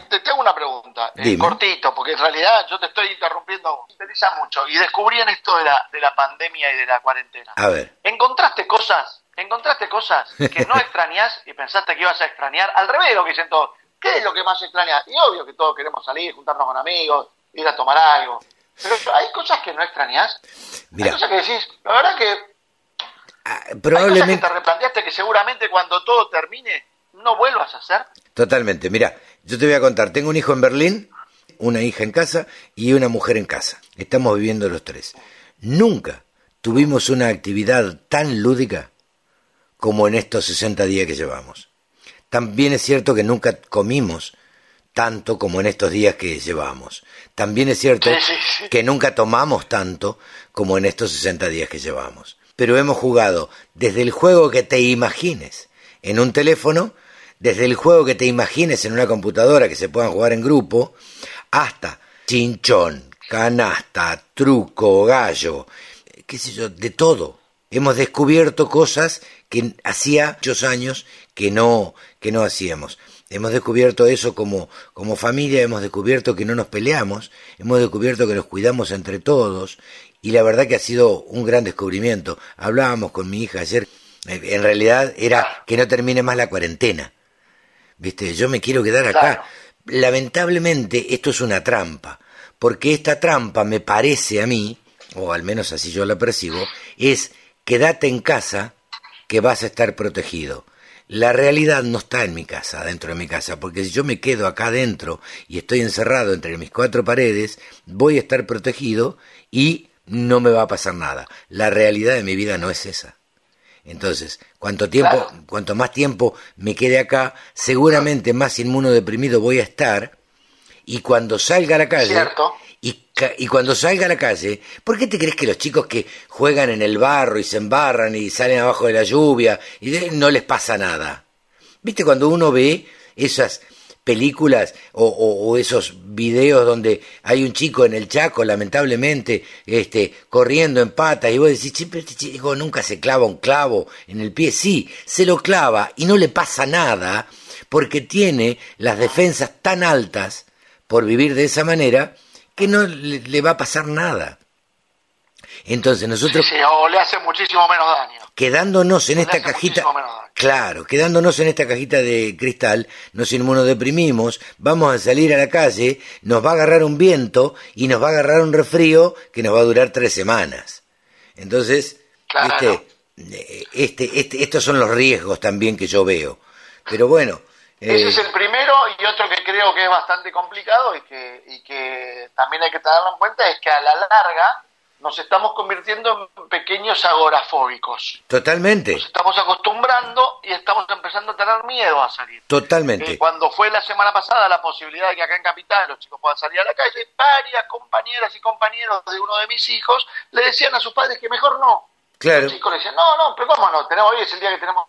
Te tengo una pregunta, eh, cortito, porque en realidad yo te estoy interrumpiendo, me interesa mucho, y descubrí en esto de la, de la pandemia y de la cuarentena. A ver. ¿Encontraste cosas? ¿Encontraste cosas que no extrañas y pensaste que ibas a extrañar? Al revés lo que dicen todos. ¿Qué es lo que más extraña? Y obvio que todos queremos salir, juntarnos con amigos, ir a tomar algo. Pero hay cosas que no extrañas. Hay cosas que decís, la verdad que. probablemente. Ah, hay cosas que te replanteaste que seguramente cuando todo termine no vuelvas a hacer. Totalmente. Mira, yo te voy a contar. Tengo un hijo en Berlín, una hija en casa y una mujer en casa. Estamos viviendo los tres. Nunca tuvimos una actividad tan lúdica como en estos 60 días que llevamos. También es cierto que nunca comimos tanto como en estos días que llevamos. También es cierto que nunca tomamos tanto como en estos 60 días que llevamos. Pero hemos jugado desde el juego que te imagines en un teléfono, desde el juego que te imagines en una computadora que se puedan jugar en grupo, hasta chinchón, canasta, truco, gallo, qué sé yo, de todo. Hemos descubierto cosas que hacía muchos años que no, que no hacíamos. Hemos descubierto eso como, como familia, hemos descubierto que no nos peleamos, hemos descubierto que nos cuidamos entre todos y la verdad que ha sido un gran descubrimiento. Hablábamos con mi hija ayer, eh, en realidad era que no termine más la cuarentena. Viste, yo me quiero quedar acá. Lamentablemente esto es una trampa, porque esta trampa me parece a mí, o al menos así yo la percibo, es quédate en casa que vas a estar protegido la realidad no está en mi casa, dentro de mi casa, porque si yo me quedo acá adentro y estoy encerrado entre mis cuatro paredes, voy a estar protegido y no me va a pasar nada. La realidad de mi vida no es esa. Entonces, cuanto tiempo, cuanto más tiempo me quede acá, seguramente más inmunodeprimido voy a estar y cuando salga a la calle, y, cuando salga a la calle, ¿por qué te crees que los chicos que juegan en el barro y se embarran y salen abajo de la lluvia y no les pasa nada? ¿Viste cuando uno ve esas películas o, esos videos donde hay un chico en el Chaco, lamentablemente, este, corriendo en patas y vos decís, este chico nunca se clava un clavo en el pie. Sí, se lo clava y no le pasa nada porque tiene las defensas tan altas por vivir de esa manera que no le, va a pasar nada. Entonces nosotros... Sí, o le hace muchísimo menos daño. Quedándonos en esta cajita... Claro, quedándonos en esta cajita de cristal, nos inmunodeprimimos, vamos a salir a la calle, nos va a agarrar un viento y nos va a agarrar un refrío que nos va a durar tres semanas. Entonces, este, este, este, estos son los riesgos también que yo veo. Pero bueno. Ese es eh, el primero y otro que creo que es bastante complicado y que, y que también hay que tenerlo en cuenta es que a la larga nos estamos convirtiendo en pequeños agorafóbicos. Totalmente. Nos estamos acostumbrando y estamos empezando a tener miedo a salir. Totalmente. Eh, cuando fue la semana pasada la posibilidad de que acá en Capital los chicos puedan salir a la calle, varias compañeras y compañeros de uno de mis hijos le decían a sus padres que mejor no. Claro. Los chicos le decían, no, no, pero cómo no, tenemos hoy es el día que tenemos...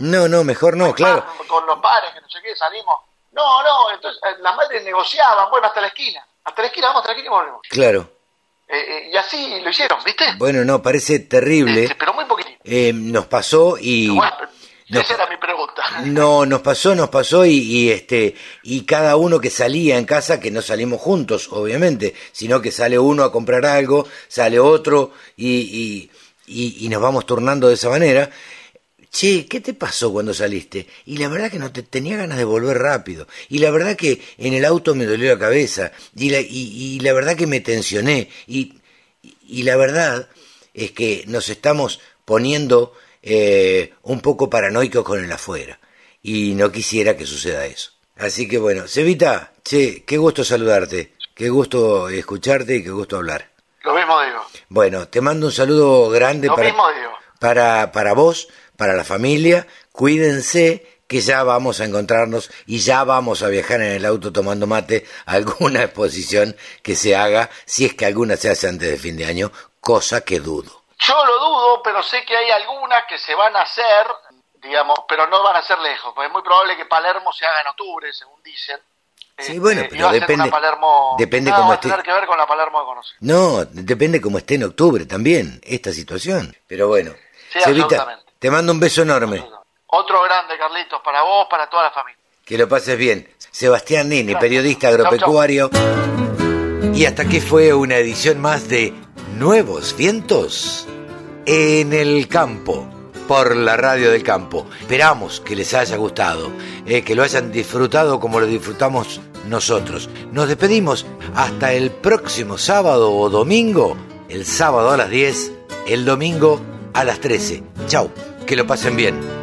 No, no, mejor no, claro. Con los padres, que no sé qué, salimos. No, no, entonces eh, las madres negociaban, bueno, hasta la esquina. Hasta la esquina, vamos hasta la esquina y volvemos. Claro. Eh, eh, y así lo hicieron, ¿viste? Bueno, no, parece terrible. Este, pero muy poquitito. Eh, nos pasó y... esa era mi pregunta. No, nos pasó, nos pasó y, este y cada uno que salía en casa, que no salimos juntos, obviamente, sino que sale uno a comprar algo, sale otro y, y, y nos vamos turnando de esa manera che, ¿qué te pasó cuando saliste? Y la verdad que no te tenía ganas de volver rápido. Y la verdad que en el auto me dolió la cabeza. Y la, y, la verdad que me tensioné. Y, y, la verdad es que nos estamos poniendo eh, un poco paranoicos con el afuera. Y no quisiera que suceda eso. Así que bueno, Cevita, che, qué gusto saludarte. Qué gusto escucharte y qué gusto hablar. Lo mismo digo. Bueno, te mando un saludo grande Lo para, mismo digo. para, para vos, para la familia, cuídense que ya vamos a encontrarnos y ya vamos a viajar en el auto tomando mate a alguna exposición que se haga, si es que alguna se hace antes de fin de año, cosa que dudo. Yo lo dudo, pero sé que hay algunas que se van a hacer, digamos, pero no van a ser lejos, porque es muy probable que Palermo se haga en octubre, según dicen. Sí, bueno, este, pero depende, depende cómo esté. que ver con la Palermo de No, depende cómo esté en octubre también, esta situación. Pero bueno, sí, absolutamente. Te mando un beso enorme. Otro grande, Carlitos, para vos, para toda la familia. Que lo pases bien. Sebastián Nini, periodista agropecuario. Y hasta aquí fue una edición más de Nuevos Vientos en el Campo, por la radio del campo. Esperamos que les haya gustado, eh, que lo hayan disfrutado como lo disfrutamos nosotros. Nos despedimos hasta el próximo sábado o domingo, el sábado a las 10, el domingo a las 13. Chau que lo pasen bien.